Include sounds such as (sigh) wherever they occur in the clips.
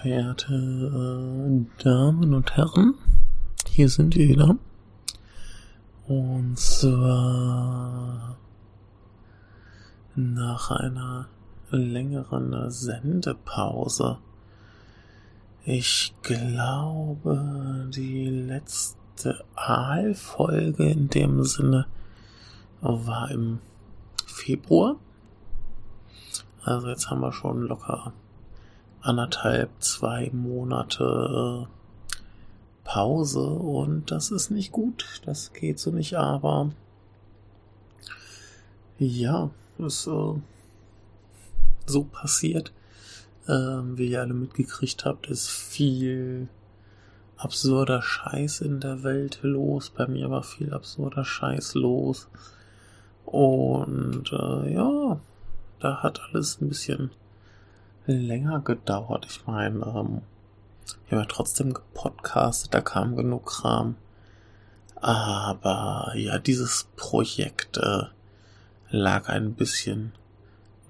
verehrte äh, Damen und Herren, hier sind wir wieder. Und zwar nach einer längeren Sendepause. Ich glaube, die letzte Aalfolge in dem Sinne war im Februar. Also jetzt haben wir schon locker anderthalb, zwei Monate äh, Pause und das ist nicht gut. Das geht so nicht, aber ja, ist äh, so passiert. Ähm, wie ihr alle mitgekriegt habt, ist viel absurder Scheiß in der Welt los. Bei mir war viel absurder Scheiß los. Und äh, ja, da hat alles ein bisschen länger gedauert. Ich meine, ähm, wir haben ja trotzdem gepodcastet, da kam genug Kram. Aber ja, dieses Projekt äh, lag ein bisschen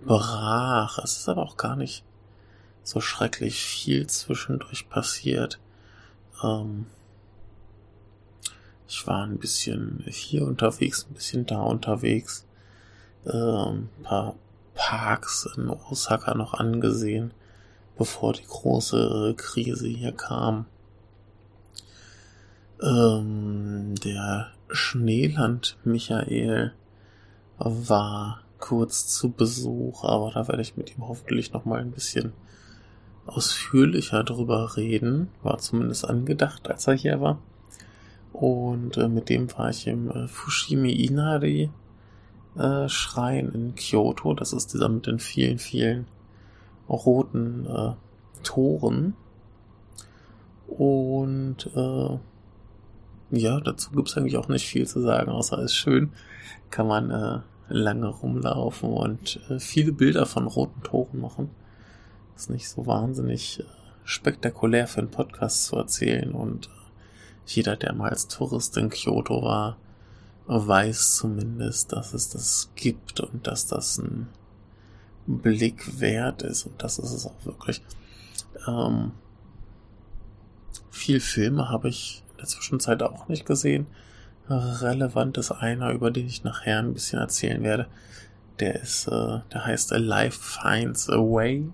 brach. Es ist aber auch gar nicht so schrecklich viel zwischendurch passiert. Ähm, ich war ein bisschen hier unterwegs, ein bisschen da unterwegs. Ähm, ein paar Parks in Osaka noch angesehen, bevor die große Krise hier kam. Ähm, der Schneeland Michael war kurz zu Besuch, aber da werde ich mit ihm hoffentlich noch mal ein bisschen ausführlicher drüber reden. War zumindest angedacht, als er hier war. Und äh, mit dem war ich im äh, Fushimi Inari äh, in Kyoto. Das ist dieser mit den vielen, vielen roten äh, Toren. Und äh, ja, dazu gibt's eigentlich auch nicht viel zu sagen, außer es ist schön. Kann man äh, lange rumlaufen und äh, viele Bilder von roten Toren machen. ist nicht so wahnsinnig äh, spektakulär für einen Podcast zu erzählen und äh, jeder, der mal als Tourist in Kyoto war, weiß zumindest, dass es das gibt und dass das ein Blick wert ist und das ist es auch wirklich. Ähm, viel Filme habe ich in der Zwischenzeit auch nicht gesehen. Relevant ist einer, über den ich nachher ein bisschen erzählen werde. Der ist, äh, der heißt Life Finds a Way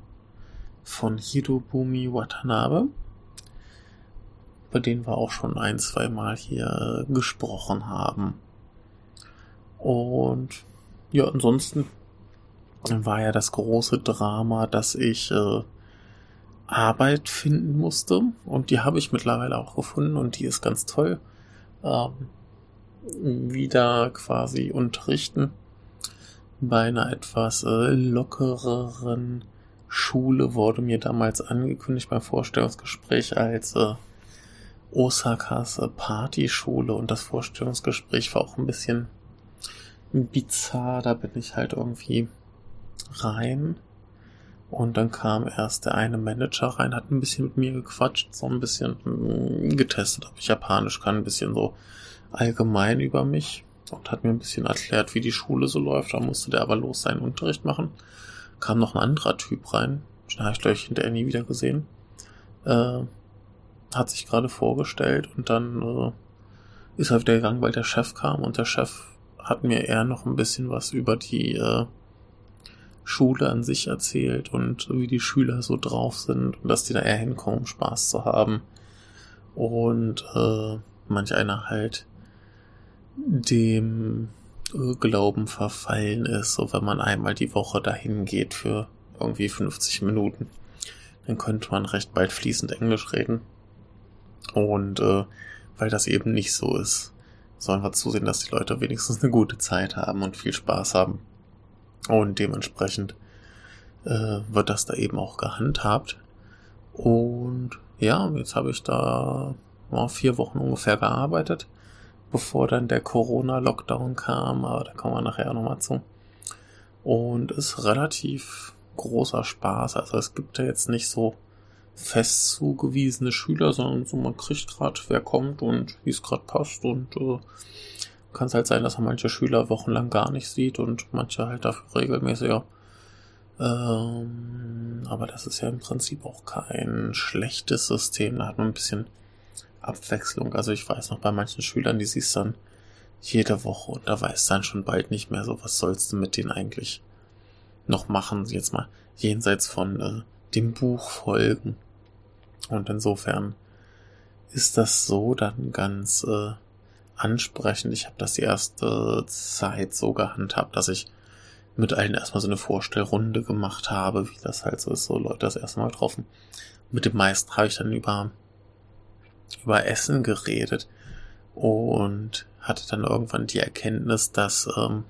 von Hirobumi Watanabe. Über den wir auch schon ein, zwei Mal hier äh, gesprochen haben. Und ja, ansonsten war ja das große Drama, dass ich äh, Arbeit finden musste. Und die habe ich mittlerweile auch gefunden und die ist ganz toll. Ähm, wieder quasi unterrichten bei einer etwas äh, lockereren Schule wurde mir damals angekündigt beim Vorstellungsgespräch als äh, Osakas äh, Partyschule und das Vorstellungsgespräch war auch ein bisschen bizarr. Da bin ich halt irgendwie rein und dann kam erst der eine Manager rein, hat ein bisschen mit mir gequatscht, so ein bisschen mm, getestet, ob ich Japanisch kann, ein bisschen so allgemein über mich und hat mir ein bisschen erklärt, wie die Schule so läuft. Da musste der aber los seinen Unterricht machen. Kam noch ein anderer Typ rein, den habe ich gleich hinterher nie wieder gesehen. Äh, hat sich gerade vorgestellt und dann äh, ist er wieder gegangen, weil der Chef kam und der Chef hat mir eher noch ein bisschen was über die äh, Schule an sich erzählt und wie die Schüler so drauf sind und dass die da eher hinkommen, um Spaß zu haben. Und äh, manch einer halt dem Glauben verfallen ist, so wenn man einmal die Woche dahin geht für irgendwie 50 Minuten, dann könnte man recht bald fließend Englisch reden. Und äh, weil das eben nicht so ist, sollen wir zusehen, dass die Leute wenigstens eine gute Zeit haben und viel Spaß haben. Und dementsprechend äh, wird das da eben auch gehandhabt. Und ja, jetzt habe ich da oh, vier Wochen ungefähr gearbeitet bevor dann der Corona-Lockdown kam, aber da kommen wir nachher nochmal zu. Und ist relativ großer Spaß. Also es gibt ja jetzt nicht so fest zugewiesene Schüler, sondern so man kriegt gerade, wer kommt und wie es gerade passt und äh, kann es halt sein, dass man manche Schüler wochenlang gar nicht sieht und manche halt dafür regelmäßiger. Ähm, aber das ist ja im Prinzip auch kein schlechtes System. Da hat man ein bisschen Abwechslung. Also ich weiß noch bei manchen Schülern, die siehst dann jede Woche und da weiß dann schon bald nicht mehr so, was sollst du mit denen eigentlich noch machen. Jetzt mal jenseits von äh, dem Buch folgen. Und insofern ist das so dann ganz äh, ansprechend. Ich habe das die erste Zeit so gehandhabt, dass ich mit allen erstmal so eine Vorstellrunde gemacht habe, wie das halt so ist, so Leute das erste Mal getroffen. Mit dem meisten habe ich dann über, über Essen geredet und hatte dann irgendwann die Erkenntnis, dass ähm,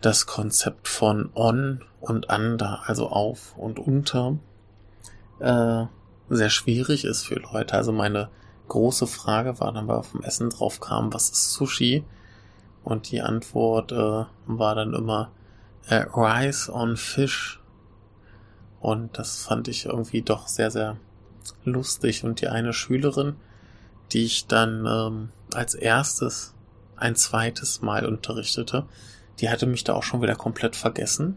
das Konzept von on und under, also auf und unter, äh, sehr schwierig ist für Leute. Also meine große Frage war dann, weil auf dem Essen drauf kam, was ist Sushi? Und die Antwort äh, war dann immer äh, Rice on Fish. Und das fand ich irgendwie doch sehr, sehr lustig. Und die eine Schülerin, die ich dann ähm, als erstes ein zweites Mal unterrichtete, die hatte mich da auch schon wieder komplett vergessen.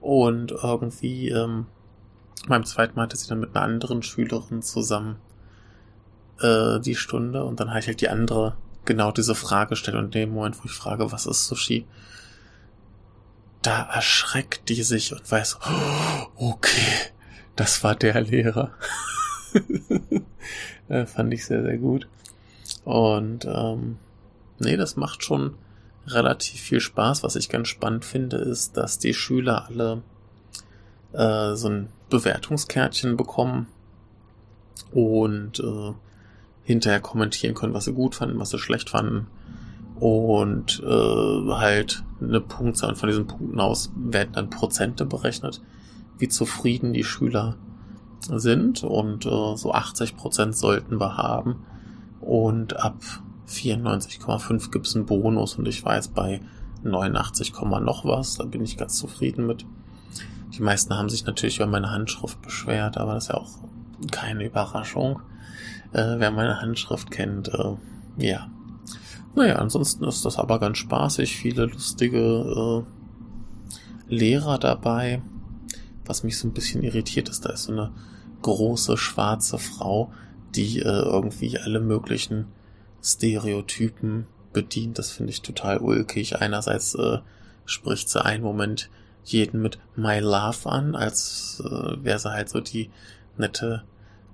Und irgendwie ähm, beim zweiten Mal hatte sie dann mit einer anderen Schülerin zusammen äh, die Stunde und dann habe ich halt die andere genau diese Frage gestellt und in dem Moment, wo ich frage, was ist Sushi, da erschreckt die sich und weiß, oh, okay, das war der Lehrer. (laughs) äh, fand ich sehr, sehr gut. Und ähm, nee, das macht schon relativ viel Spaß. Was ich ganz spannend finde, ist, dass die Schüler alle äh, so ein Bewertungskärtchen bekommen und äh, hinterher kommentieren können, was sie gut fanden, was sie schlecht fanden. Und äh, halt eine Punktzahl. Von diesen Punkten aus werden dann Prozente berechnet, wie zufrieden die Schüler sind. Und äh, so 80 Prozent sollten wir haben. Und ab 94,5 gibt es einen Bonus. Und ich weiß bei 89, noch was. Da bin ich ganz zufrieden mit. Die meisten haben sich natürlich über meine Handschrift beschwert, aber das ist ja auch keine Überraschung. Äh, wer meine Handschrift kennt, äh, ja. Naja, ansonsten ist das aber ganz spaßig. Viele lustige äh, Lehrer dabei. Was mich so ein bisschen irritiert ist, da ist so eine große schwarze Frau, die äh, irgendwie alle möglichen Stereotypen bedient. Das finde ich total ulkig. Einerseits äh, spricht sie einen Moment jeden mit My Love an, als äh, wäre sie halt so die nette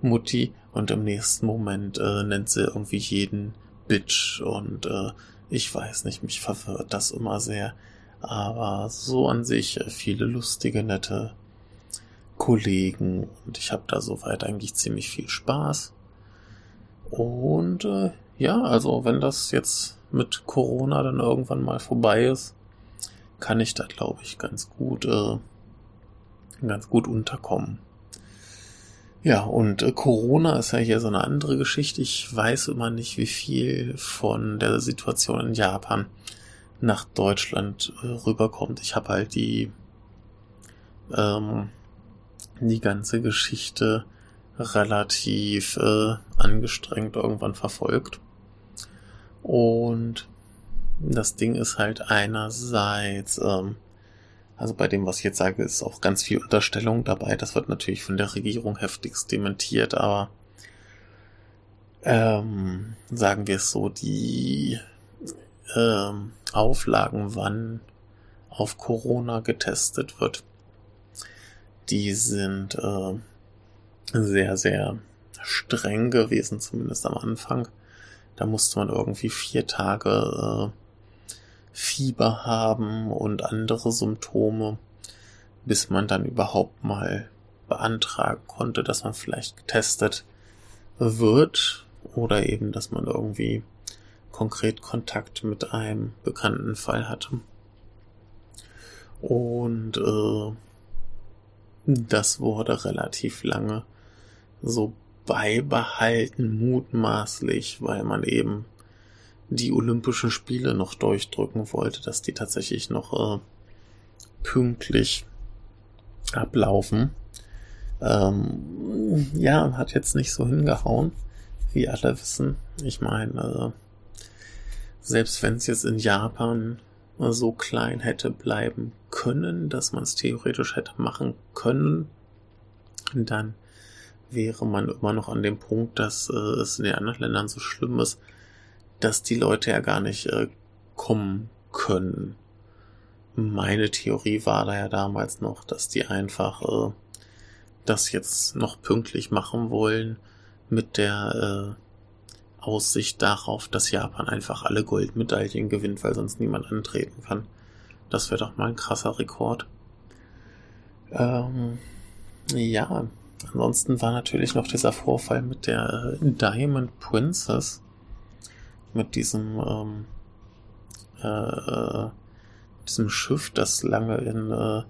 Mutti und im nächsten Moment äh, nennt sie irgendwie jeden Bitch und äh, ich weiß nicht, mich verwirrt das immer sehr. Aber so an sich äh, viele lustige, nette Kollegen und ich habe da soweit eigentlich ziemlich viel Spaß. Und äh, ja, also wenn das jetzt mit Corona dann irgendwann mal vorbei ist, kann ich da glaube ich ganz gut, äh, ganz gut unterkommen. Ja, und äh, Corona ist ja hier so eine andere Geschichte. Ich weiß immer nicht, wie viel von der Situation in Japan nach Deutschland äh, rüberkommt. Ich habe halt die ähm, die ganze Geschichte relativ äh, angestrengt irgendwann verfolgt. Und das Ding ist halt einerseits ähm, also bei dem, was ich jetzt sage, ist auch ganz viel Unterstellung dabei. Das wird natürlich von der Regierung heftigst dementiert, aber ähm, sagen wir es so, die ähm, Auflagen, wann auf Corona getestet wird, die sind äh, sehr, sehr streng gewesen, zumindest am Anfang. Da musste man irgendwie vier Tage äh, Fieber haben und andere Symptome, bis man dann überhaupt mal beantragen konnte, dass man vielleicht getestet wird oder eben, dass man irgendwie konkret Kontakt mit einem bekannten Fall hatte. Und äh, das wurde relativ lange so beibehalten, mutmaßlich, weil man eben die Olympischen Spiele noch durchdrücken wollte, dass die tatsächlich noch äh, pünktlich ablaufen. Ähm, ja, hat jetzt nicht so hingehauen, wie alle wissen. Ich meine, selbst wenn es jetzt in Japan so klein hätte bleiben können, dass man es theoretisch hätte machen können, dann wäre man immer noch an dem Punkt, dass äh, es in den anderen Ländern so schlimm ist, dass die Leute ja gar nicht äh, kommen können. Meine Theorie war da ja damals noch, dass die einfach äh, das jetzt noch pünktlich machen wollen mit der äh, Aussicht darauf, dass Japan einfach alle Goldmedaillen gewinnt, weil sonst niemand antreten kann. Das wäre doch mal ein krasser Rekord. Ähm, ja, ansonsten war natürlich noch dieser Vorfall mit der äh, Diamond Princess. Mit diesem, ähm, äh, diesem Schiff, das lange in äh,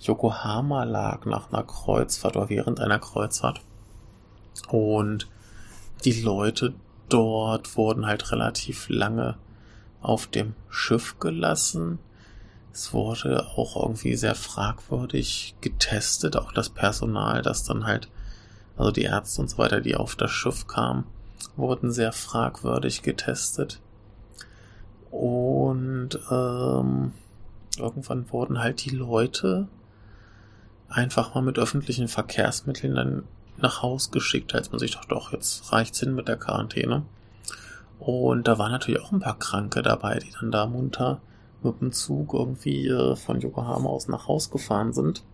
Yokohama lag nach einer Kreuzfahrt oder während einer Kreuzfahrt. Und die Leute dort wurden halt relativ lange auf dem Schiff gelassen. Es wurde auch irgendwie sehr fragwürdig getestet, auch das Personal, das dann halt, also die Ärzte und so weiter, die auf das Schiff kamen, wurden sehr fragwürdig getestet. Und ähm, irgendwann wurden halt die Leute einfach mal mit öffentlichen Verkehrsmitteln dann nach Haus geschickt, als man sich doch doch, jetzt reicht's hin mit der Quarantäne. Und da waren natürlich auch ein paar Kranke dabei, die dann da munter mit dem Zug irgendwie äh, von Yokohama aus nach Haus gefahren sind.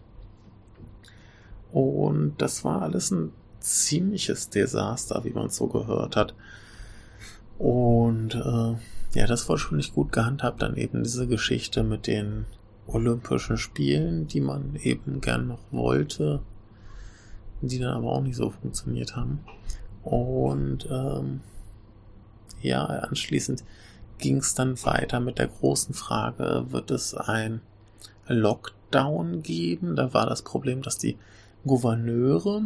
Und das war alles ein ziemliches Desaster, wie man so gehört hat. Und äh, ja, das war schon nicht gut gehandhabt, dann eben diese Geschichte mit den Olympischen Spielen, die man eben gern noch wollte, die dann aber auch nicht so funktioniert haben. Und ähm, ja, anschließend ging es dann weiter mit der großen Frage, wird es ein Lockdown geben? Da war das Problem, dass die Gouverneure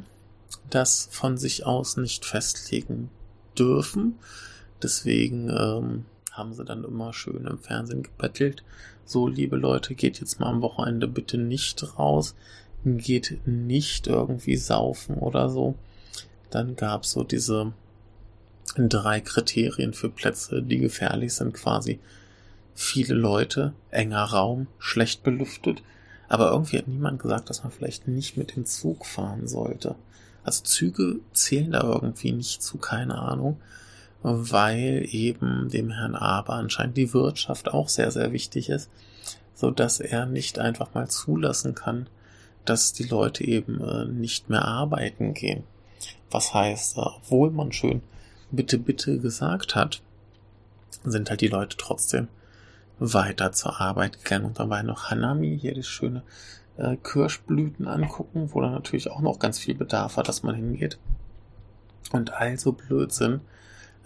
das von sich aus nicht festlegen dürfen. Deswegen ähm, haben sie dann immer schön im Fernsehen gebettelt. So, liebe Leute, geht jetzt mal am Wochenende bitte nicht raus. Geht nicht irgendwie saufen oder so. Dann gab es so diese drei Kriterien für Plätze, die gefährlich sind quasi. Viele Leute, enger Raum, schlecht belüftet. Aber irgendwie hat niemand gesagt, dass man vielleicht nicht mit dem Zug fahren sollte. Also Züge zählen da irgendwie nicht zu, keine Ahnung weil eben dem Herrn Aber anscheinend die Wirtschaft auch sehr, sehr wichtig ist, so dass er nicht einfach mal zulassen kann, dass die Leute eben äh, nicht mehr arbeiten gehen. Was heißt, äh, obwohl man schön bitte, bitte gesagt hat, sind halt die Leute trotzdem weiter zur Arbeit gegangen und dabei noch Hanami, hier die schöne äh, Kirschblüten angucken, wo dann natürlich auch noch ganz viel Bedarf hat, dass man hingeht. Und also Blödsinn,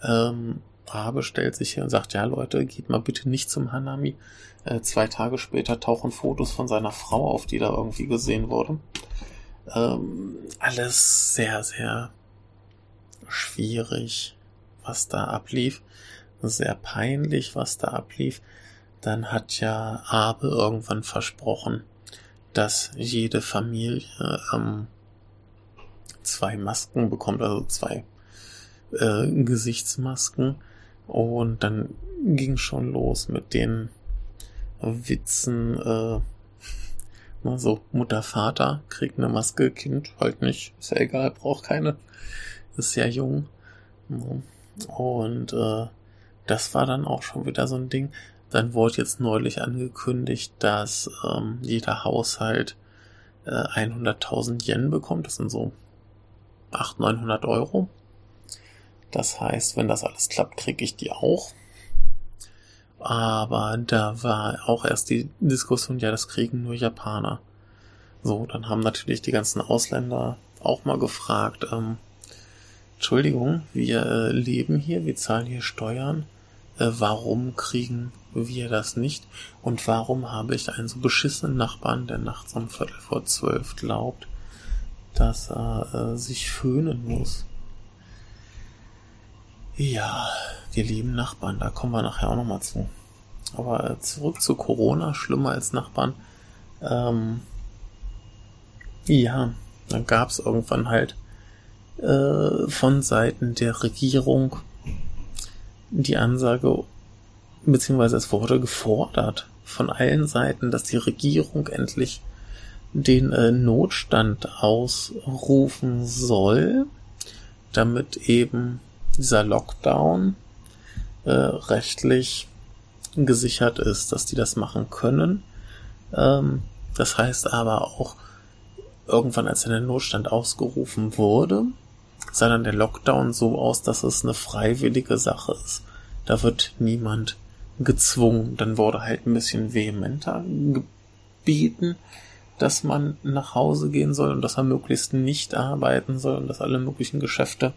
ähm, Rabe stellt sich hier und sagt, ja Leute, geht mal bitte nicht zum Hanami. Äh, zwei Tage später tauchen Fotos von seiner Frau auf, die da irgendwie gesehen wurde. Ähm, alles sehr, sehr schwierig, was da ablief. Sehr peinlich, was da ablief. Dann hat ja Abe irgendwann versprochen, dass jede Familie ähm, zwei Masken bekommt, also zwei äh, Gesichtsmasken. Und dann ging schon los mit den Witzen, äh, so Mutter, Vater kriegt eine Maske, Kind halt nicht, ist ja egal, braucht keine, ist ja jung. Und äh, das war dann auch schon wieder so ein Ding. Dann wurde jetzt neulich angekündigt, dass ähm, jeder Haushalt äh, 100.000 Yen bekommt. Das sind so 800, 900 Euro. Das heißt, wenn das alles klappt, kriege ich die auch. Aber da war auch erst die Diskussion, ja, das kriegen nur Japaner. So, dann haben natürlich die ganzen Ausländer auch mal gefragt, ähm, Entschuldigung, wir äh, leben hier, wir zahlen hier Steuern, äh, warum kriegen wir das nicht? Und warum habe ich einen so beschissenen Nachbarn, der nachts um Viertel vor zwölf glaubt, dass er äh, sich föhnen muss? Ja, wir lieben Nachbarn, da kommen wir nachher auch nochmal zu. Aber äh, zurück zu Corona, schlimmer als Nachbarn. Ähm, ja, dann gab es irgendwann halt äh, von Seiten der Regierung die Ansage, beziehungsweise es wurde gefordert von allen Seiten, dass die Regierung endlich den äh, Notstand ausrufen soll, damit eben dieser Lockdown äh, rechtlich gesichert ist, dass die das machen können. Ähm, das heißt aber auch, irgendwann als der Notstand ausgerufen wurde, sah dann der Lockdown so aus, dass es eine freiwillige Sache ist. Da wird niemand gezwungen. Dann wurde halt ein bisschen vehementer gebeten, dass man nach Hause gehen soll und dass er möglichst nicht arbeiten soll und dass alle möglichen Geschäfte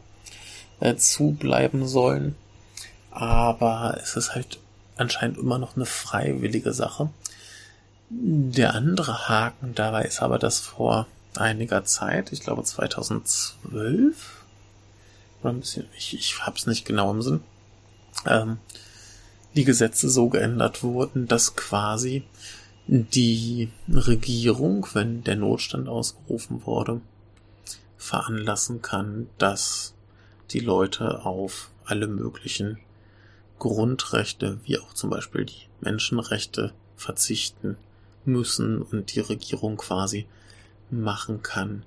äh, zubleiben sollen. Aber es ist halt anscheinend immer noch eine freiwillige Sache. Der andere Haken dabei ist aber, dass vor einiger Zeit, ich glaube 2012, oder ein bisschen, ich, ich habe es nicht genau im Sinn, ähm, die Gesetze so geändert wurden, dass quasi die Regierung, wenn der Notstand ausgerufen wurde, veranlassen kann, dass die Leute auf alle möglichen Grundrechte, wie auch zum Beispiel die Menschenrechte, verzichten müssen und die Regierung quasi machen kann,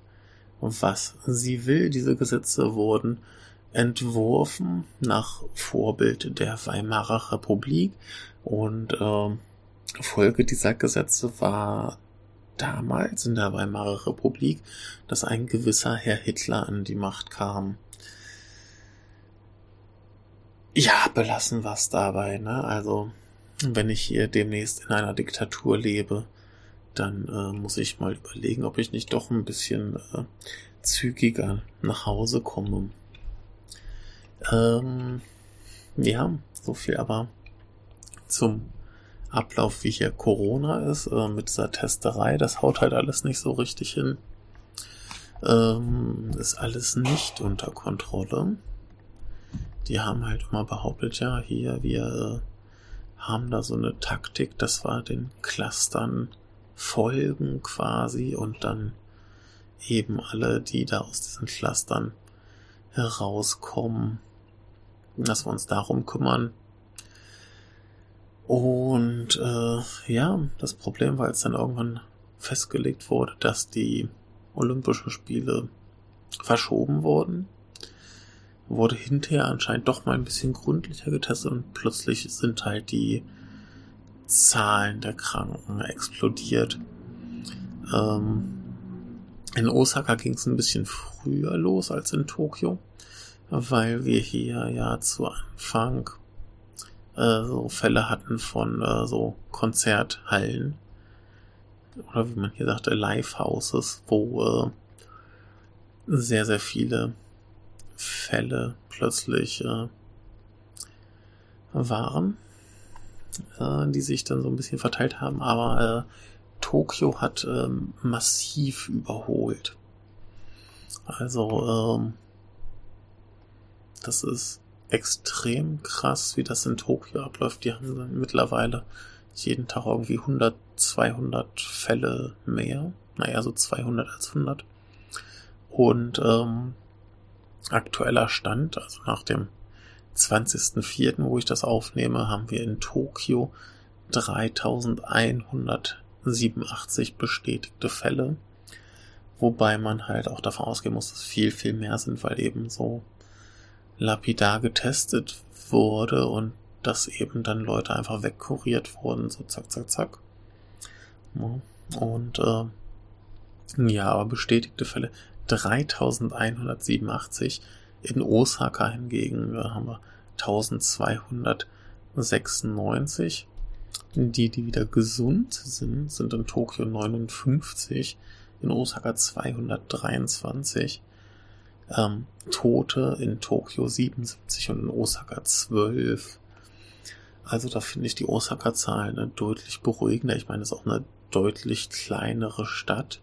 was sie will. Diese Gesetze wurden entworfen nach Vorbild der Weimarer Republik und äh, Folge dieser Gesetze war damals in der Weimarer Republik, dass ein gewisser Herr Hitler an die Macht kam. Ja, belassen was dabei, ne? Also, wenn ich hier demnächst in einer Diktatur lebe, dann äh, muss ich mal überlegen, ob ich nicht doch ein bisschen äh, zügiger nach Hause komme. Ähm, ja, so viel aber zum Ablauf, wie hier Corona ist, äh, mit dieser Testerei. Das haut halt alles nicht so richtig hin. Ähm, ist alles nicht unter Kontrolle. Die haben halt immer behauptet, ja, hier, wir äh, haben da so eine Taktik, dass wir den Clustern folgen quasi und dann eben alle, die da aus diesen Clustern herauskommen, dass wir uns darum kümmern. Und äh, ja, das Problem war, als dann irgendwann festgelegt wurde, dass die Olympischen Spiele verschoben wurden, wurde hinterher anscheinend doch mal ein bisschen gründlicher getestet und plötzlich sind halt die Zahlen der Kranken explodiert. Ähm, in Osaka ging es ein bisschen früher los als in Tokio weil wir hier ja zu Anfang äh, so Fälle hatten von äh, so Konzerthallen oder wie man hier sagte, Live-Houses, wo äh, sehr, sehr viele Fälle plötzlich äh, waren, äh, die sich dann so ein bisschen verteilt haben, aber äh, Tokio hat äh, massiv überholt. Also ähm, das ist extrem krass, wie das in Tokio abläuft. Die haben mittlerweile jeden Tag irgendwie 100, 200 Fälle mehr. Naja, so 200 als 100. Und ähm, aktueller Stand, also nach dem 20.04., wo ich das aufnehme, haben wir in Tokio 3187 bestätigte Fälle. Wobei man halt auch davon ausgehen muss, dass viel, viel mehr sind, weil eben so lapidar getestet wurde und dass eben dann Leute einfach wegkuriert wurden, so zack, zack, zack. Und äh, ja, aber bestätigte Fälle 3187. In Osaka hingegen äh, haben wir 1296. Die, die wieder gesund sind, sind in Tokio 59, in Osaka 223 ähm, Tote in Tokio 77 und in Osaka 12. Also da finde ich die Osaka-Zahlen ne, deutlich beruhigender. Ich meine, es ist auch eine deutlich kleinere Stadt.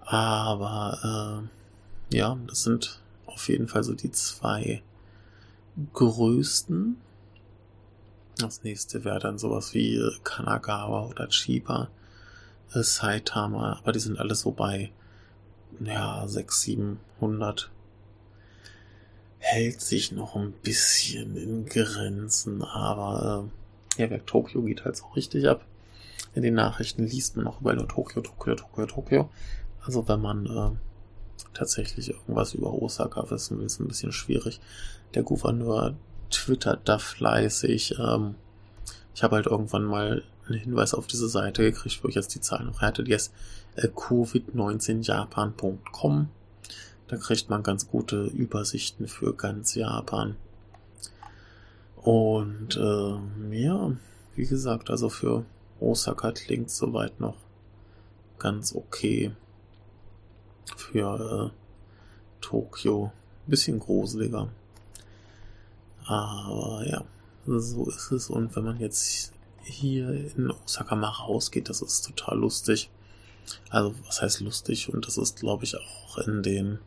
Aber äh, ja, das sind auf jeden Fall so die zwei größten. Das nächste wäre dann sowas wie Kanagawa oder Chiba, äh, Saitama, aber die sind alle so bei ja, 600, 700. hält sich noch ein bisschen in Grenzen, aber äh, ja, Werk Tokio geht halt so richtig ab. In den Nachrichten liest man auch überall nur Tokio, Tokio, Tokio, Tokio. Also wenn man äh, tatsächlich irgendwas über Osaka wissen will, ist ein bisschen schwierig. Der Gouverneur twittert da fleißig. Ähm, ich habe halt irgendwann mal einen Hinweis auf diese Seite gekriegt, wo ich jetzt die Zahlen noch hatte. Die ist äh, covid19japan.com. Da kriegt man ganz gute Übersichten für ganz Japan. Und äh, ja, wie gesagt, also für Osaka klingt soweit noch ganz okay. Für äh, Tokio ein bisschen gruseliger. Aber ja, so ist es. Und wenn man jetzt hier in Osaka mal rausgeht, das ist total lustig. Also, was heißt lustig? Und das ist, glaube ich, auch in den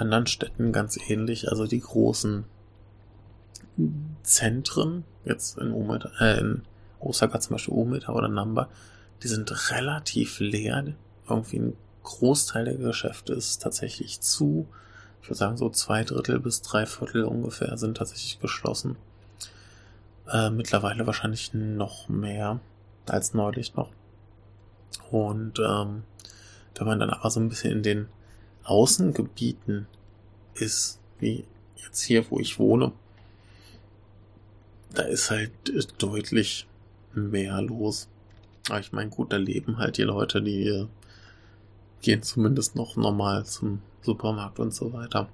anderen Städten ganz ähnlich. Also die großen Zentren, jetzt in, Umeda, äh, in Osaka zum Beispiel Umeda oder Namba, die sind relativ leer. Irgendwie ein Großteil der Geschäfte ist tatsächlich zu. Ich würde sagen, so zwei Drittel bis drei Viertel ungefähr sind tatsächlich geschlossen. Äh, mittlerweile wahrscheinlich noch mehr als neulich noch. Und ähm, wenn man dann aber so ein bisschen in den Außengebieten ist, wie jetzt hier, wo ich wohne, da ist halt deutlich mehr los. Aber ich meine, gut, da leben halt die Leute, die äh, gehen zumindest noch normal zum Supermarkt und so weiter.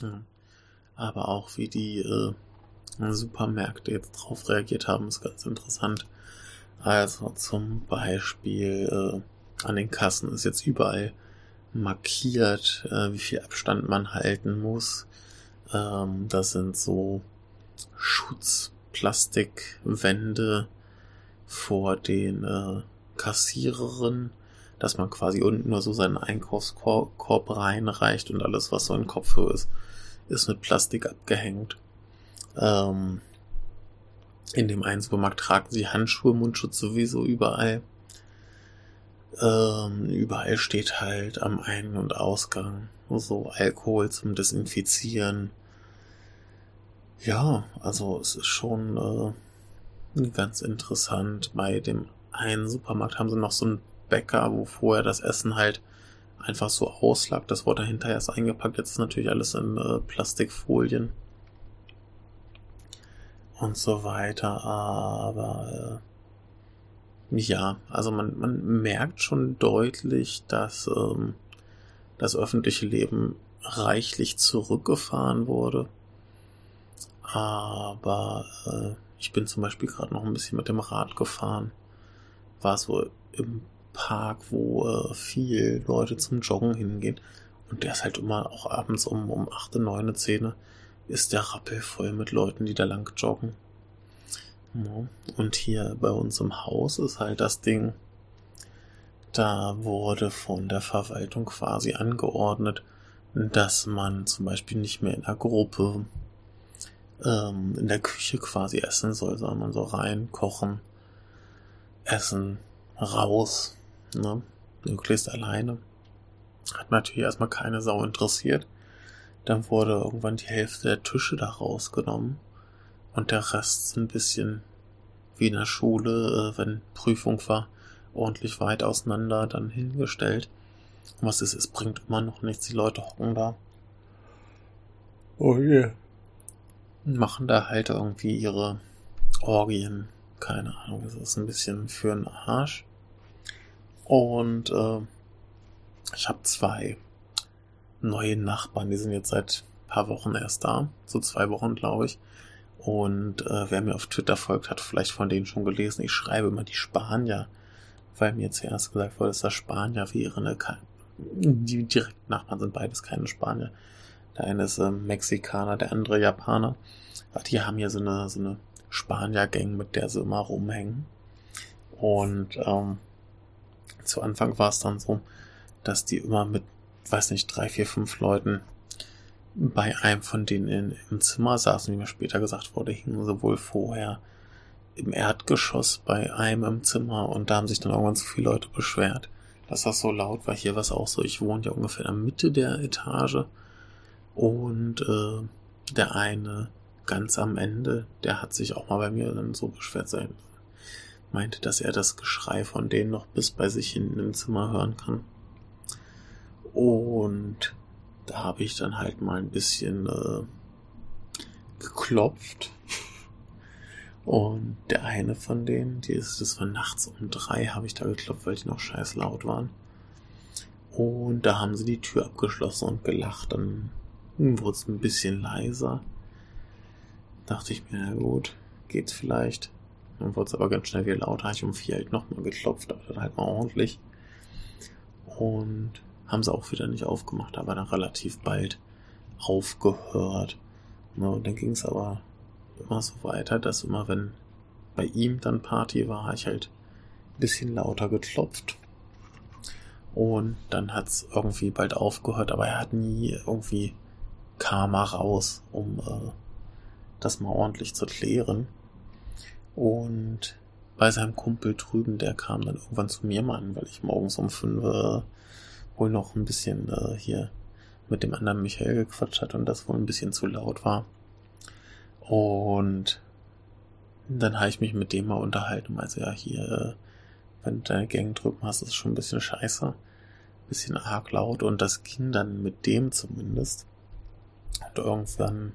Ja. Aber auch wie die äh, Supermärkte jetzt drauf reagiert haben, ist ganz interessant. Also zum Beispiel äh, an den Kassen ist jetzt überall markiert, äh, wie viel Abstand man halten muss. Ähm, das sind so Schutzplastikwände vor den äh, Kassiererinnen, dass man quasi unten nur so seinen Einkaufskorb reinreicht und alles, was so in Kopfhöhe ist, ist mit Plastik abgehängt. Ähm, in dem einen Supermarkt tragen sie Handschuhe, Mundschutz sowieso überall. Ähm, überall steht halt am Ein- und Ausgang so Alkohol zum Desinfizieren. Ja, also es ist schon äh, ganz interessant. Bei dem einen Supermarkt haben sie noch so einen Bäcker, wo vorher das Essen halt einfach so auslag. Das wurde hinterher erst eingepackt. Jetzt ist natürlich alles in äh, Plastikfolien und so weiter. Aber äh, ja, also man, man merkt schon deutlich, dass ähm, das öffentliche Leben reichlich zurückgefahren wurde. Aber äh, ich bin zum Beispiel gerade noch ein bisschen mit dem Rad gefahren. War so im Park, wo äh, viel Leute zum Joggen hingehen. Und der ist halt immer auch abends um, um 8, 9, 10 ist der Rappel voll mit Leuten, die da lang joggen. Und hier bei uns im Haus ist halt das Ding, da wurde von der Verwaltung quasi angeordnet, dass man zum Beispiel nicht mehr in der Gruppe ähm, in der Küche quasi essen soll, sondern man so rein, kochen, essen, raus, ne? Möglichst alleine. Hat natürlich erstmal keine Sau interessiert. Dann wurde irgendwann die Hälfte der Tische da rausgenommen und der Rest ein bisschen wie in der Schule, äh, wenn Prüfung war, ordentlich weit auseinander dann hingestellt. Und was ist, es bringt immer noch nichts, die Leute hocken da. Oh yeah. Machen da halt irgendwie ihre Orgien. Keine Ahnung, das ist ein bisschen für den Arsch. Und äh, ich habe zwei neue Nachbarn, die sind jetzt seit paar Wochen erst da. So zwei Wochen, glaube ich. Und äh, wer mir auf Twitter folgt, hat vielleicht von denen schon gelesen. Ich schreibe immer die Spanier, weil mir zuerst gesagt wurde, dass das Spanier wären. Ne? Die direkten Nachbarn sind beides keine Spanier. Der eine ist äh, Mexikaner, der andere Japaner. Aber die haben hier so eine, so eine Spanier-Gang, mit der sie immer rumhängen. Und ähm, zu Anfang war es dann so, dass die immer mit, weiß nicht, drei, vier, fünf Leuten bei einem von denen im Zimmer saßen, wie mir später gesagt wurde, hingen sie wohl vorher im Erdgeschoss bei einem im Zimmer und da haben sich dann irgendwann zu viele Leute beschwert, dass das so laut war. Hier war es auch so, ich wohne ja ungefähr in der Mitte der Etage Und äh, der eine ganz am Ende, der hat sich auch mal bei mir dann so beschwert sein, meinte, dass er das Geschrei von denen noch bis bei sich hinten im Zimmer hören kann. Und da habe ich dann halt mal ein bisschen äh, geklopft. Und der eine von denen, die ist, das war nachts um drei, habe ich da geklopft, weil die noch scheiß laut waren. Und da haben sie die Tür abgeschlossen und gelacht. Dann wurde es ein bisschen leiser. Dachte ich mir, na gut, geht's vielleicht. Dann wurde es aber ganz schnell wieder lauter. Habe ich um vier halt nochmal geklopft, aber dann halt mal ordentlich. Und haben sie auch wieder nicht aufgemacht, aber dann relativ bald aufgehört. Ne, und dann ging es aber immer so weiter, dass immer, wenn bei ihm dann Party war, ich halt ein bisschen lauter geklopft. Und dann hat es irgendwie bald aufgehört, aber er hat nie irgendwie Karma raus, um äh, das mal ordentlich zu klären. Und bei seinem Kumpel drüben, der kam dann irgendwann zu mir mal an, weil ich morgens um fünf äh, wohl noch ein bisschen äh, hier mit dem anderen Michael gequatscht hat und das wohl ein bisschen zu laut war. Und dann habe ich mich mit dem mal unterhalten meinte, ja, hier, äh, wenn du deine Gang drüben hast, ist es schon ein bisschen scheiße. Ein bisschen arg laut und das ging dann mit dem zumindest. Und irgendwann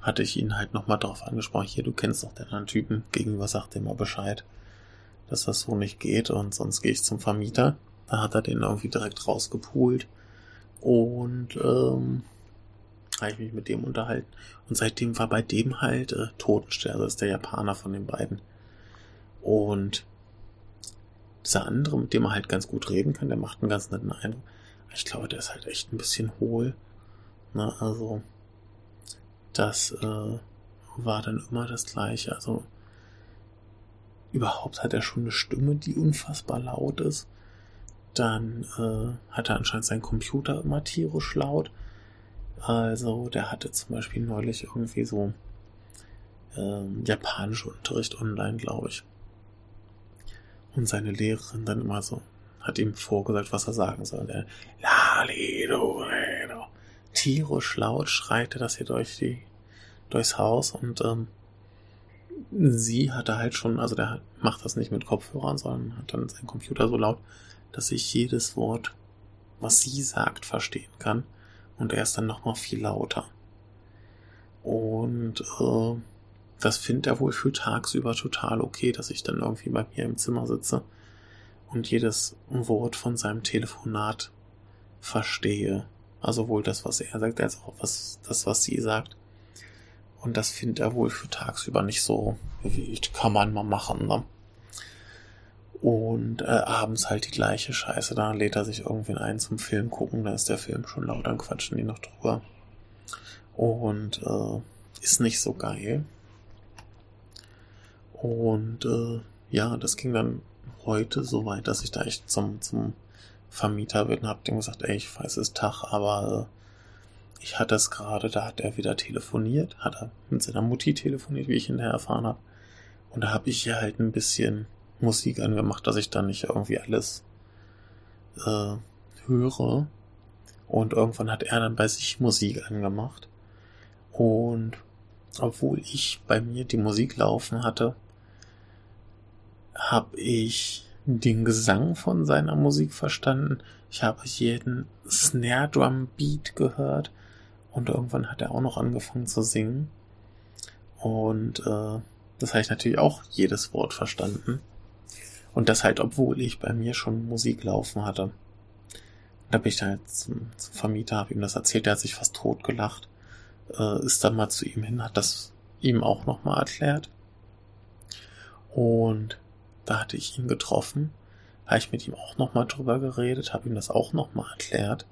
hatte ich ihn halt nochmal darauf angesprochen, hier, du kennst doch den anderen Typen, gegenüber sagt dir mal Bescheid, dass das so nicht geht und sonst gehe ich zum Vermieter. Da hat er den irgendwie direkt rausgepult und ähm, habe ich mich mit dem unterhalten. Und seitdem war bei dem halt äh, Totenstern, das ist der Japaner von den beiden. Und dieser andere, mit dem er halt ganz gut reden kann, der macht einen ganz netten Eindruck. Ich glaube, der ist halt echt ein bisschen hohl. Na, also, das äh, war dann immer das Gleiche. Also, überhaupt hat er schon eine Stimme, die unfassbar laut ist. Dann äh, hat er anscheinend seinen Computer immer tierisch laut. Also, der hatte zum Beispiel neulich irgendwie so ähm, japanische Unterricht online, glaube ich. Und seine Lehrerin dann immer so hat ihm vorgesagt, was er sagen soll. Lalido, tierisch laut schreit er das hier durch die, durchs Haus und ähm, sie hatte halt schon, also der macht das nicht mit Kopfhörern, sondern hat dann seinen Computer so laut, dass ich jedes Wort, was sie sagt, verstehen kann. Und er ist dann nochmal viel lauter. Und äh, das findet er wohl für tagsüber total okay, dass ich dann irgendwie bei mir im Zimmer sitze und jedes Wort von seinem Telefonat verstehe. Also wohl das, was er sagt, als auch was, das, was sie sagt. Und das findet er wohl für tagsüber nicht so wild. Kann man mal machen, ne? Und äh, abends halt die gleiche Scheiße. Da lädt er sich irgendwen ein zum Film gucken. Da ist der Film schon laut, dann quatschen die noch drüber. Und äh, ist nicht so geil. Und äh, ja, das ging dann heute so weit, dass ich da echt zum, zum Vermieter bin hab dem gesagt, ey, ich weiß, es ist Tag, aber äh, ich hatte es gerade, da hat er wieder telefoniert, hat er mit seiner Mutti telefoniert, wie ich hinterher erfahren habe. Und da habe ich hier halt ein bisschen Musik angemacht, dass ich dann nicht irgendwie alles äh, höre. Und irgendwann hat er dann bei sich Musik angemacht. Und obwohl ich bei mir die Musik laufen hatte, habe ich den Gesang von seiner Musik verstanden. Ich habe jeden Snare Drum Beat gehört und irgendwann hat er auch noch angefangen zu singen. Und äh, das habe ich natürlich auch jedes Wort verstanden. Und das halt, obwohl ich bei mir schon Musik laufen hatte. Da bin ich dann halt zum, zum Vermieter, habe ihm das erzählt, der hat sich fast tot gelacht. Äh, ist dann mal zu ihm hin, hat das ihm auch nochmal erklärt. Und da hatte ich ihn getroffen, habe ich mit ihm auch nochmal drüber geredet, habe ihm das auch nochmal erklärt.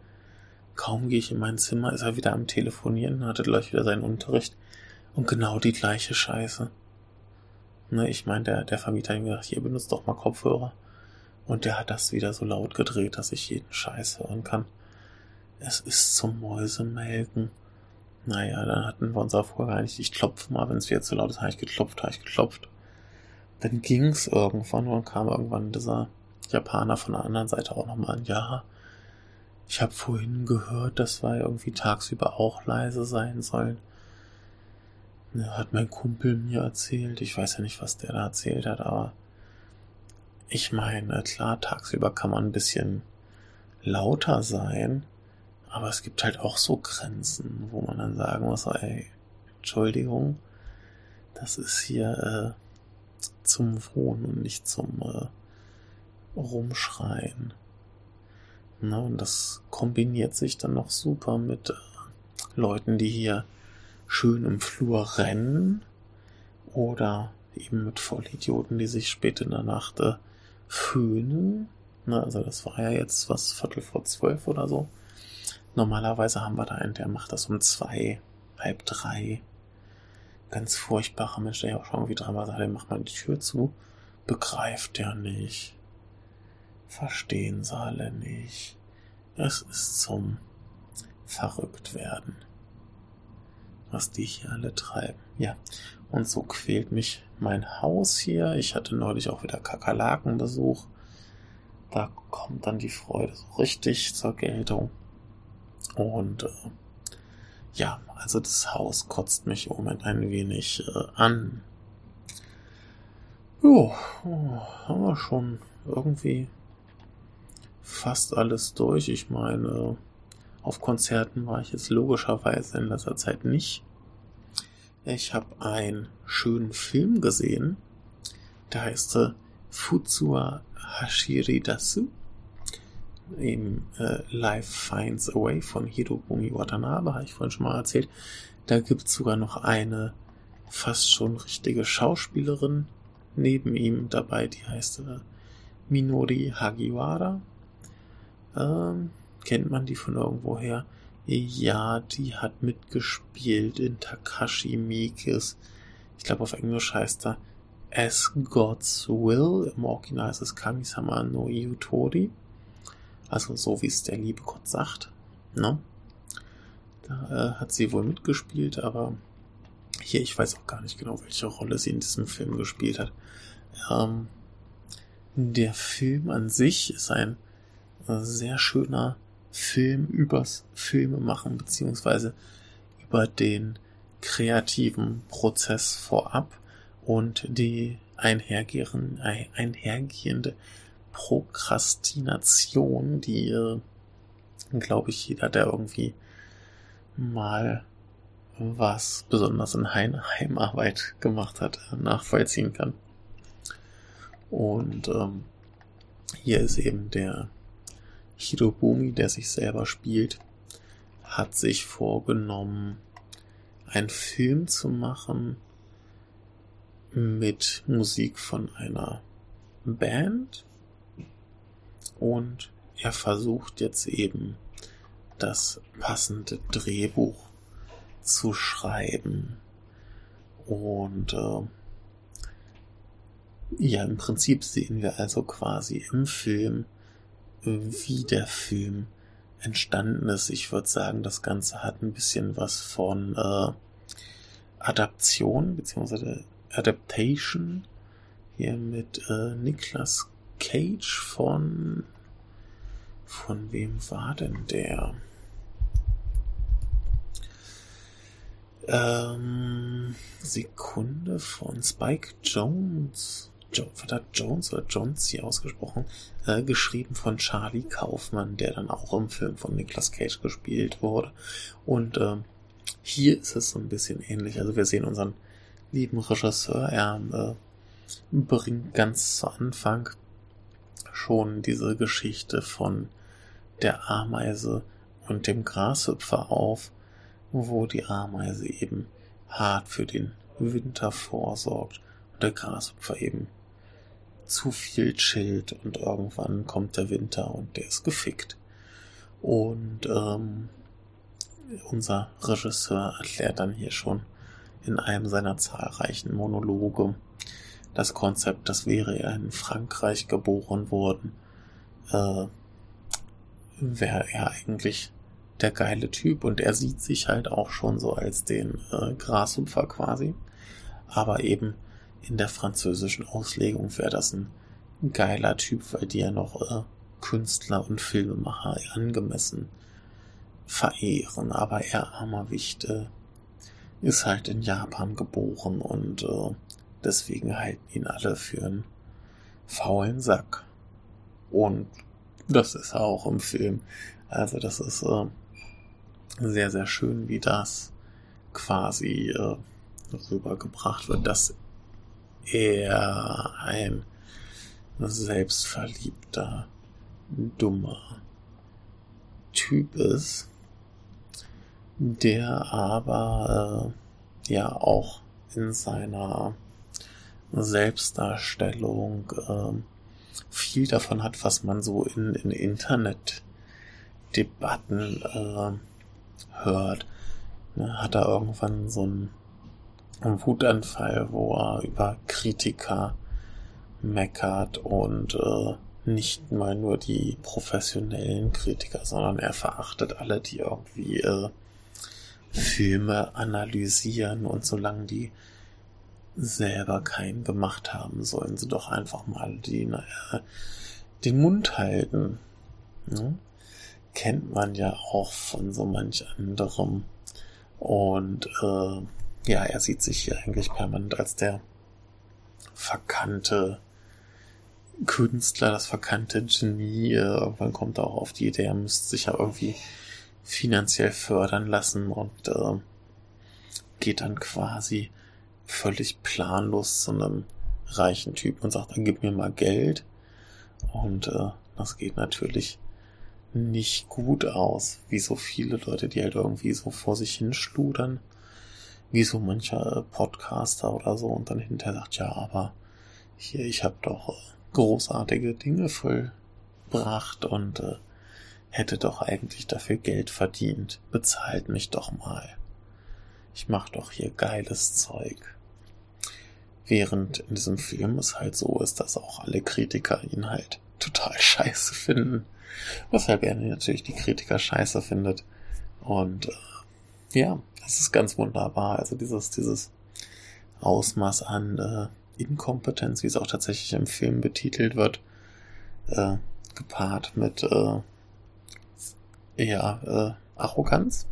Kaum gehe ich in mein Zimmer, ist er wieder am Telefonieren, hatte gleich wieder seinen Unterricht und genau die gleiche Scheiße. Ne, ich meine, der, der Vermieter hat gesagt, hier benutzt doch mal Kopfhörer. Und der hat das wieder so laut gedreht, dass ich jeden Scheiß hören kann. Es ist zum Mäusemelken. Naja, dann hatten wir uns auch vorher geeinigt, ich klopfe mal, wenn es wieder zu laut ist, habe ich geklopft, habe ich geklopft. Dann ging's irgendwann und kam irgendwann dieser Japaner von der anderen Seite auch nochmal an, ja, Ich habe vorhin gehört, dass wir irgendwie tagsüber auch leise sein sollen. Hat mein Kumpel mir erzählt. Ich weiß ja nicht, was der da erzählt hat, aber ich meine, klar, tagsüber kann man ein bisschen lauter sein, aber es gibt halt auch so Grenzen, wo man dann sagen muss, ey, Entschuldigung, das ist hier äh, zum Wohnen und nicht zum äh, Rumschreien. Na, und das kombiniert sich dann noch super mit äh, Leuten, die hier schön im Flur rennen oder eben mit Vollidioten, die sich spät in der Nacht äh, föhnen. Na, also das war ja jetzt was Viertel vor zwölf oder so. Normalerweise haben wir da einen, der macht das um zwei, halb drei. Ganz furchtbarer Mensch, der ja auch schon irgendwie dreimal sagt, der macht mal die Tür zu. Begreift der nicht. Verstehen sie alle nicht. Es ist zum Verrücktwerden. Was die hier alle treiben. Ja. Und so quält mich mein Haus hier. Ich hatte neulich auch wieder Kakerlakenbesuch. Da kommt dann die Freude so richtig zur Geltung. Und äh, ja, also das Haus kotzt mich im Moment ein wenig äh, an. Jo, oh, haben wir schon irgendwie fast alles durch. Ich meine, auf Konzerten war ich jetzt logischerweise in letzter Zeit nicht. Ich habe einen schönen Film gesehen. Der heißt Futsua Hashiridasu. Im äh, Life Finds a Way von Hirobumi Watanabe, habe ich vorhin schon mal erzählt. Da gibt es sogar noch eine fast schon richtige Schauspielerin neben ihm dabei, die heißt äh, Minori Hagiwara. Ähm, kennt man die von irgendwoher? Ja, die hat mitgespielt in Takashi Miikes. Ich glaube, auf Englisch heißt er As God's Will. Im Original ist es Kamisama no Yutori. Also so wie es der liebe Gott sagt. Ne? Da äh, hat sie wohl mitgespielt, aber hier, ich weiß auch gar nicht genau, welche Rolle sie in diesem Film gespielt hat. Ähm, der Film an sich ist ein sehr schöner Film übers Filme machen, beziehungsweise über den kreativen Prozess vorab und die einhergehende, Prokrastination, die, äh, glaube ich, jeder, der irgendwie mal was besonders in Heimarbeit gemacht hat, nachvollziehen kann. Und ähm, hier ist eben der Hirobumi, der sich selber spielt, hat sich vorgenommen, einen Film zu machen mit Musik von einer Band. Und er versucht jetzt eben das passende Drehbuch zu schreiben. Und äh, ja, im Prinzip sehen wir also quasi im Film wie der Film entstanden ist. Ich würde sagen, das Ganze hat ein bisschen was von äh, Adaption beziehungsweise Adaptation hier mit äh, Niklas Cage von von wem war denn der? Ähm, Sekunde von Spike Jones jo Jones oder Jones hier ausgesprochen, äh, geschrieben von Charlie Kaufmann, der dann auch im Film von Nicolas Cage gespielt wurde. Und äh, hier ist es so ein bisschen ähnlich. Also wir sehen unseren lieben Regisseur, er äh, bringt ganz zu Anfang schon diese Geschichte von der Ameise und dem Grashüpfer auf, wo die Ameise eben hart für den Winter vorsorgt und der Grashüpfer eben zu viel chillt und irgendwann kommt der Winter und der ist gefickt. Und ähm, unser Regisseur erklärt dann hier schon in einem seiner zahlreichen Monologe das Konzept, das wäre er in Frankreich geboren worden, äh, wäre er eigentlich der geile Typ und er sieht sich halt auch schon so als den äh, Grashupfer quasi, aber eben in der französischen Auslegung wäre das ein geiler Typ, weil die ja noch äh, Künstler und Filmemacher angemessen verehren. Aber er, armer Wichte, ist halt in Japan geboren und äh, deswegen halten ihn alle für einen faulen Sack. Und das ist er auch im Film. Also das ist äh, sehr, sehr schön, wie das quasi äh, rübergebracht wird, dass er ein selbstverliebter, dummer Typ ist, der aber äh, ja auch in seiner Selbstdarstellung äh, viel davon hat, was man so in, in Internetdebatten äh, hört. Hat er irgendwann so einen, einen Wutanfall, wo er über Kritiker meckert und äh, nicht mal nur die professionellen Kritiker, sondern er verachtet alle, die irgendwie äh, Filme analysieren und solange die selber keinen gemacht haben, sollen sie doch einfach mal die, naja, den Mund halten. Ne? Kennt man ja auch von so manch anderem. Und äh, ja, er sieht sich hier eigentlich permanent als der verkannte Künstler, das verkannte Genie. Irgendwann kommt er auch auf die Idee, er müsste sich ja irgendwie finanziell fördern lassen und äh, geht dann quasi völlig planlos zu einem reichen Typen und sagt, dann gib mir mal Geld. Und äh, das geht natürlich nicht gut aus, wie so viele Leute, die halt irgendwie so vor sich hinschludern, wie so mancher Podcaster oder so und dann hinterher sagt, ja, aber hier, ich habe doch äh, großartige Dinge vollbracht und äh, hätte doch eigentlich dafür Geld verdient. Bezahlt mich doch mal. Ich mach doch hier geiles Zeug. Während in diesem Film es halt so ist, dass auch alle Kritiker ihn halt total (laughs) scheiße finden. Weshalb er natürlich die Kritiker scheiße findet. Und äh, ja, das ist ganz wunderbar. Also dieses, dieses Ausmaß an äh, Inkompetenz, wie es auch tatsächlich im Film betitelt wird, äh, gepaart mit äh, eher äh, Arroganz,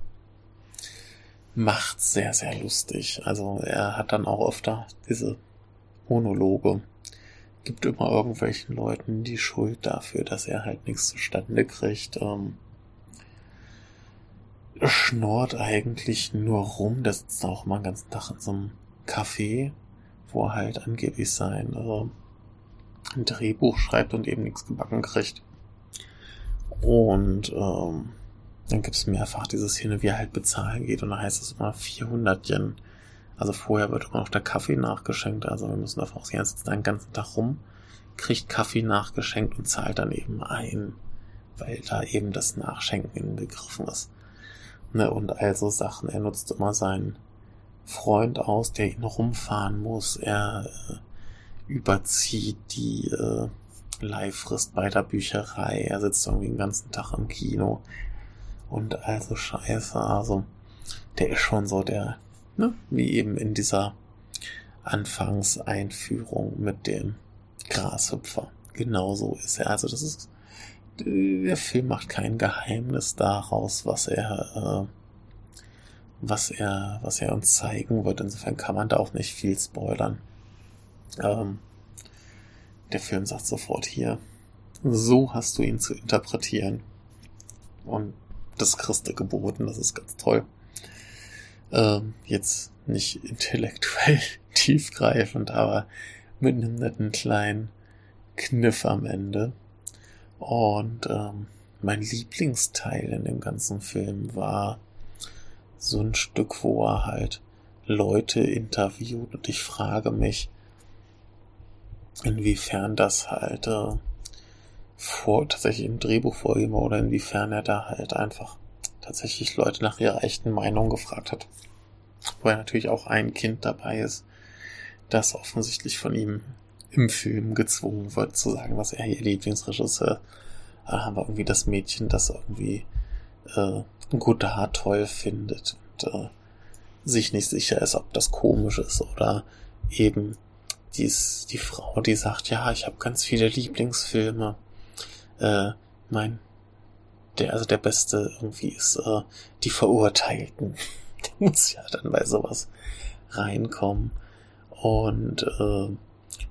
macht sehr, sehr lustig. Also er hat dann auch öfter diese Monologe. Gibt immer irgendwelchen Leuten die Schuld dafür, dass er halt nichts zustande kriegt. Ähm, schnort eigentlich nur rum. Der sitzt auch mal den ganzen Tag in so einem Café, wo er halt angeblich sein äh, ein Drehbuch schreibt und eben nichts gebacken kriegt. Und ähm, dann gibt es mehrfach diese Szene, wie er halt bezahlen geht und da heißt es immer 400 Yen. Also vorher wird immer noch der Kaffee nachgeschenkt, also wir müssen davon ausgehen, er sitzt den ganzen Tag rum, kriegt Kaffee nachgeschenkt und zahlt dann eben ein, weil da eben das Nachschenken inbegriffen ist. Ne, und also Sachen, er nutzt immer seinen Freund aus, der ihn rumfahren muss, er äh, überzieht die äh, Leihfrist bei der Bücherei, er sitzt irgendwie den ganzen Tag im Kino und also scheiße, also der ist schon so der Ne? Wie eben in dieser Anfangseinführung mit dem Grashüpfer. Genauso ist er. Also das ist, der Film macht kein Geheimnis daraus, was er, äh, was er, was er uns zeigen wird. Insofern kann man da auch nicht viel spoilern. Ähm, der Film sagt sofort hier, so hast du ihn zu interpretieren. Und das kriegst du geboten, das ist ganz toll ähm, jetzt nicht intellektuell (laughs) tiefgreifend, aber mit einem netten kleinen Kniff am Ende. Und ähm, mein Lieblingsteil in dem ganzen Film war so ein Stück, wo er halt Leute interviewt und ich frage mich, inwiefern das halt äh, vor, tatsächlich im Drehbuch vorgegeben oder inwiefern er da halt einfach tatsächlich Leute nach ihrer echten Meinung gefragt hat. Wo er natürlich auch ein Kind dabei ist, das offensichtlich von ihm im Film gezwungen wird zu sagen, was er ihr Lieblingsregisseur. Da haben wir irgendwie das Mädchen, das irgendwie äh, Godard toll findet und äh, sich nicht sicher ist, ob das komisch ist oder eben dies, die Frau, die sagt, ja, ich habe ganz viele Lieblingsfilme, äh, mein, der, also der beste irgendwie ist äh, die Verurteilten. (laughs) der muss ja dann bei sowas reinkommen. Und äh,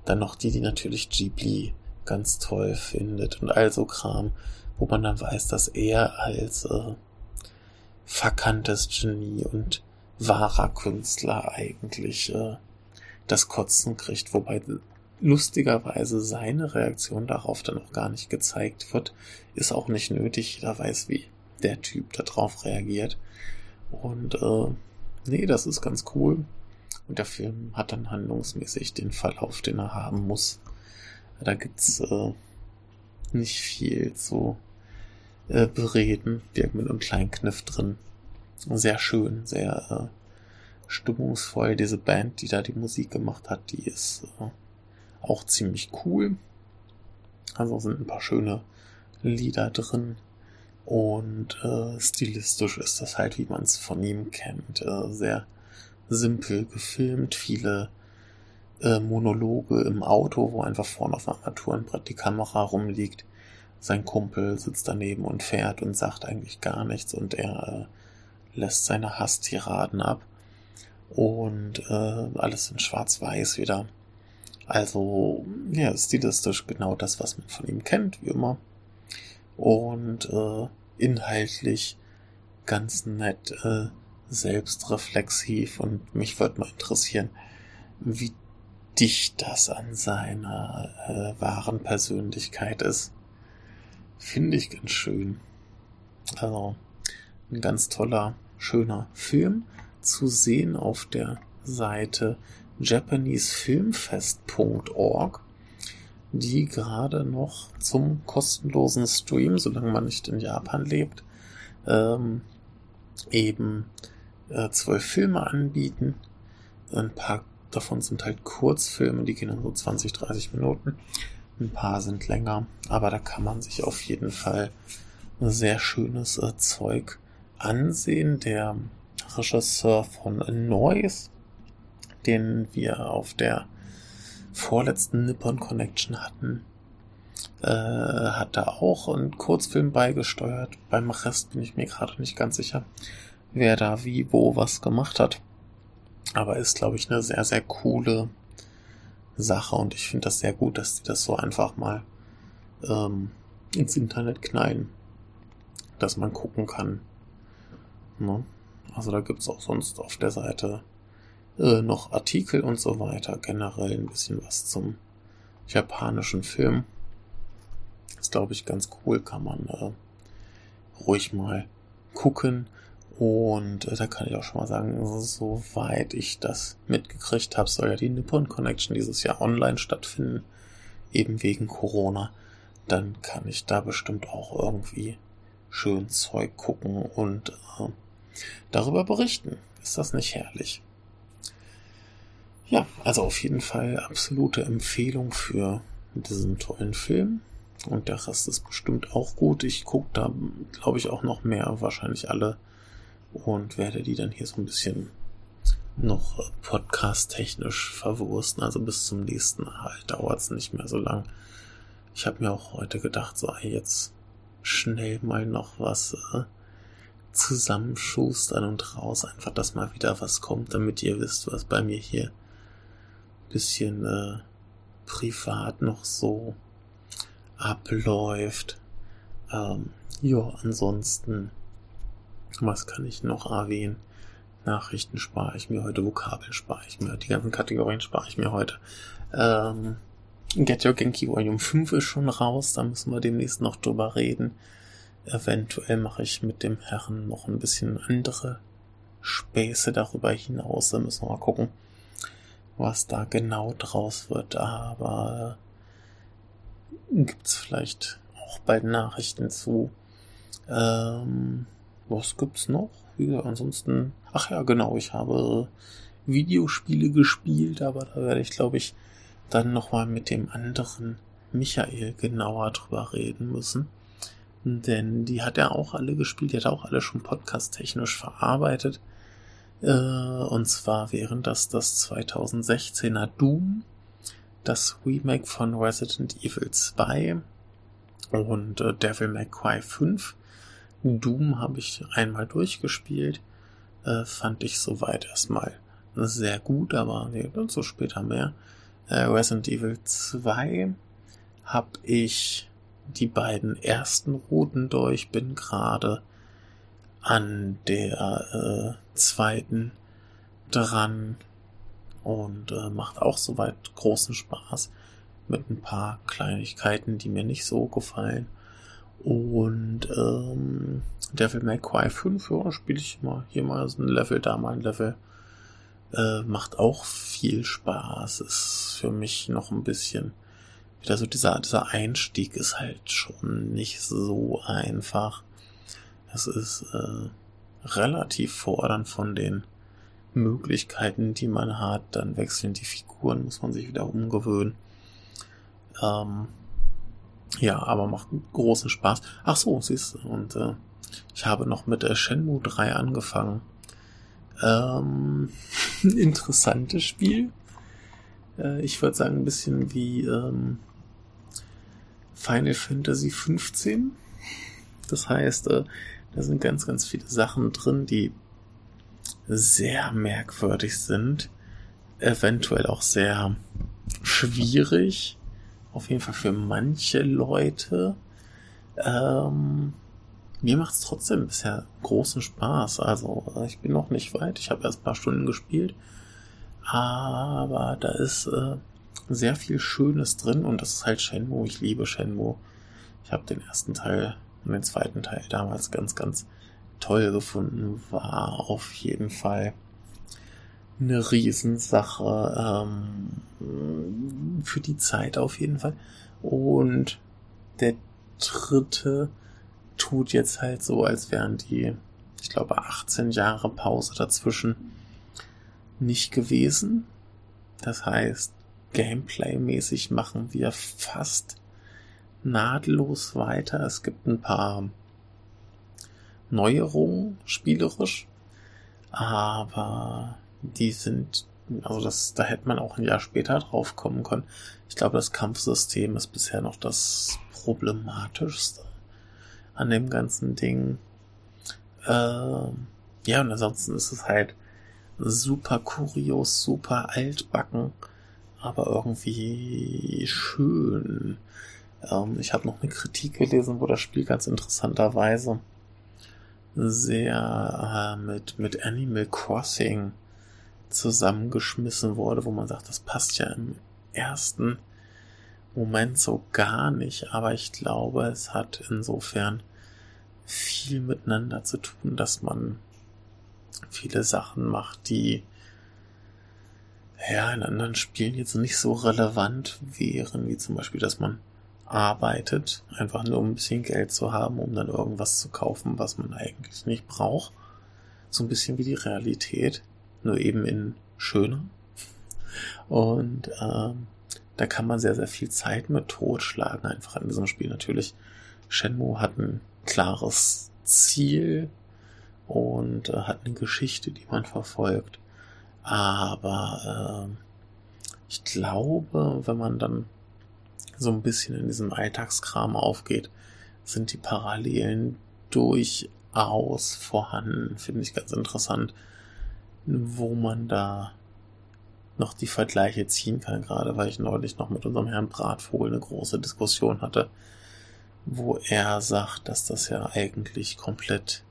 dann noch die, die natürlich Ghibli ganz toll findet und all so Kram, wo man dann weiß, dass er als äh, verkanntes Genie und wahrer Künstler eigentlich äh, das Kotzen kriegt, wobei lustigerweise seine Reaktion darauf dann auch gar nicht gezeigt wird, ist auch nicht nötig. Jeder weiß, wie der Typ darauf reagiert. Und äh, nee, das ist ganz cool. Und der Film hat dann handlungsmäßig den Verlauf, den er haben muss. Da gibt's äh, nicht viel zu äh, bereden. Die mit einem kleinen Kniff drin. Sehr schön, sehr äh, stimmungsvoll. Diese Band, die da die Musik gemacht hat, die ist äh, auch ziemlich cool. Also sind ein paar schöne Lieder drin. Und äh, stilistisch ist das halt, wie man es von ihm kennt. Äh, sehr simpel gefilmt, viele äh, Monologe im Auto, wo einfach vorne auf Armaturenbrett die Kamera rumliegt. Sein Kumpel sitzt daneben und fährt und sagt eigentlich gar nichts und er äh, lässt seine Hasstiraden ab. Und äh, alles in schwarz-weiß wieder. Also, ja, stilistisch genau das, was man von ihm kennt, wie immer. Und äh, inhaltlich ganz nett, äh, selbstreflexiv und mich würde mal interessieren, wie dicht das an seiner äh, wahren Persönlichkeit ist. Finde ich ganz schön. Also ein ganz toller, schöner Film zu sehen auf der Seite japanesefilmfest.org, die gerade noch zum kostenlosen Stream, solange man nicht in Japan lebt, ähm, eben äh, zwölf Filme anbieten. Ein paar davon sind halt Kurzfilme, die gehen dann so 20, 30 Minuten. Ein paar sind länger, aber da kann man sich auf jeden Fall sehr schönes äh, Zeug ansehen. Der Regisseur von Noise den wir auf der vorletzten Nippon Connection hatten, äh, hat da auch einen Kurzfilm beigesteuert. Beim Rest bin ich mir gerade nicht ganz sicher, wer da wie, wo was gemacht hat. Aber ist, glaube ich, eine sehr, sehr coole Sache und ich finde das sehr gut, dass die das so einfach mal ähm, ins Internet knallen, dass man gucken kann. Ne? Also da gibt's auch sonst auf der Seite äh, noch Artikel und so weiter. Generell ein bisschen was zum japanischen Film. Ist, glaube ich, ganz cool. Kann man äh, ruhig mal gucken. Und äh, da kann ich auch schon mal sagen, soweit ich das mitgekriegt habe, soll ja die Nippon Connection dieses Jahr online stattfinden. Eben wegen Corona. Dann kann ich da bestimmt auch irgendwie schön Zeug gucken und äh, darüber berichten. Ist das nicht herrlich? Ja, also auf jeden Fall absolute Empfehlung für diesen tollen Film. Und der Rest ist bestimmt auch gut. Ich gucke da, glaube ich, auch noch mehr, wahrscheinlich alle. Und werde die dann hier so ein bisschen noch podcast-technisch verwursten. Also bis zum nächsten Mal dauert es nicht mehr so lang. Ich habe mir auch heute gedacht, so jetzt schnell mal noch was äh, zusammenschustern und raus. Einfach, dass mal wieder was kommt, damit ihr wisst, was bei mir hier bisschen äh, privat noch so abläuft. Ähm, ja, ansonsten, was kann ich noch erwähnen? Nachrichten spare ich mir heute, Vokabeln spare ich mir, die ganzen Kategorien spare ich mir heute. Ähm, Get Your Genki Volume 5 ist schon raus, da müssen wir demnächst noch drüber reden. Eventuell mache ich mit dem Herren noch ein bisschen andere Späße darüber hinaus, da müssen wir mal gucken was da genau draus wird, aber gibt's vielleicht auch bald Nachrichten zu. Ähm, was gibt's noch? Ja, ansonsten, ach ja, genau, ich habe Videospiele gespielt, aber da werde ich, glaube ich, dann nochmal mit dem anderen Michael genauer drüber reden müssen. Denn die hat er auch alle gespielt, die hat er auch alle schon podcast-technisch verarbeitet. Äh, und zwar wären das das 2016er Doom, das Remake von Resident Evil 2 Und äh, Devil May Cry 5. Doom habe ich einmal durchgespielt. Äh, fand ich soweit erstmal sehr gut, aber nee, dazu später mehr. Äh, Resident Evil 2 habe ich die beiden ersten Routen durch, bin gerade an der äh, zweiten dran und äh, macht auch soweit großen Spaß mit ein paar Kleinigkeiten, die mir nicht so gefallen. Und ähm, Devil May Cry 5, ja, spiele ich mal hier mal so ein Level, da mal ein Level. Äh, macht auch viel Spaß. Ist für mich noch ein bisschen wieder so dieser, dieser Einstieg ist halt schon nicht so einfach. Es ist äh, relativ fordernd von den Möglichkeiten, die man hat. Dann wechseln die Figuren, muss man sich wieder umgewöhnen. Ähm, ja, aber macht großen Spaß. Ach so, siehst du. Und äh, ich habe noch mit äh, Shenmue 3 angefangen. Ähm, (laughs) interessantes Spiel. Äh, ich würde sagen, ein bisschen wie ähm, Final Fantasy 15. Das heißt, äh, da sind ganz, ganz viele Sachen drin, die sehr merkwürdig sind. Eventuell auch sehr schwierig. Auf jeden Fall für manche Leute. Ähm, mir macht es trotzdem bisher großen Spaß. Also äh, ich bin noch nicht weit. Ich habe erst ein paar Stunden gespielt. Aber da ist äh, sehr viel Schönes drin und das ist halt Shenmue. Ich liebe Shenmue. Ich habe den ersten Teil und den zweiten Teil damals ganz, ganz toll gefunden. War auf jeden Fall eine Riesensache ähm, für die Zeit auf jeden Fall. Und der dritte tut jetzt halt so, als wären die, ich glaube, 18 Jahre Pause dazwischen nicht gewesen. Das heißt, Gameplay-mäßig machen wir fast nahtlos weiter. Es gibt ein paar Neuerungen spielerisch, aber die sind, also das, da hätte man auch ein Jahr später drauf kommen können. Ich glaube, das Kampfsystem ist bisher noch das problematischste an dem ganzen Ding. Äh, ja, und ansonsten ist es halt super kurios, super altbacken, aber irgendwie schön. Ähm, ich habe noch eine Kritik gelesen, wo das Spiel ganz interessanterweise sehr äh, mit, mit Animal Crossing zusammengeschmissen wurde, wo man sagt, das passt ja im ersten Moment so gar nicht, aber ich glaube, es hat insofern viel miteinander zu tun, dass man viele Sachen macht, die ja in anderen Spielen jetzt nicht so relevant wären, wie zum Beispiel, dass man arbeitet, einfach nur um ein bisschen Geld zu haben, um dann irgendwas zu kaufen, was man eigentlich nicht braucht. So ein bisschen wie die Realität, nur eben in schöner. Und ähm, da kann man sehr, sehr viel Zeit mit totschlagen, einfach in diesem Spiel natürlich. Shenmue hat ein klares Ziel und äh, hat eine Geschichte, die man verfolgt. Aber äh, ich glaube, wenn man dann so ein bisschen in diesem Alltagskram aufgeht, sind die Parallelen durchaus vorhanden. Finde ich ganz interessant, wo man da noch die Vergleiche ziehen kann, gerade weil ich neulich noch mit unserem Herrn Bratvogel eine große Diskussion hatte, wo er sagt, dass das ja eigentlich komplett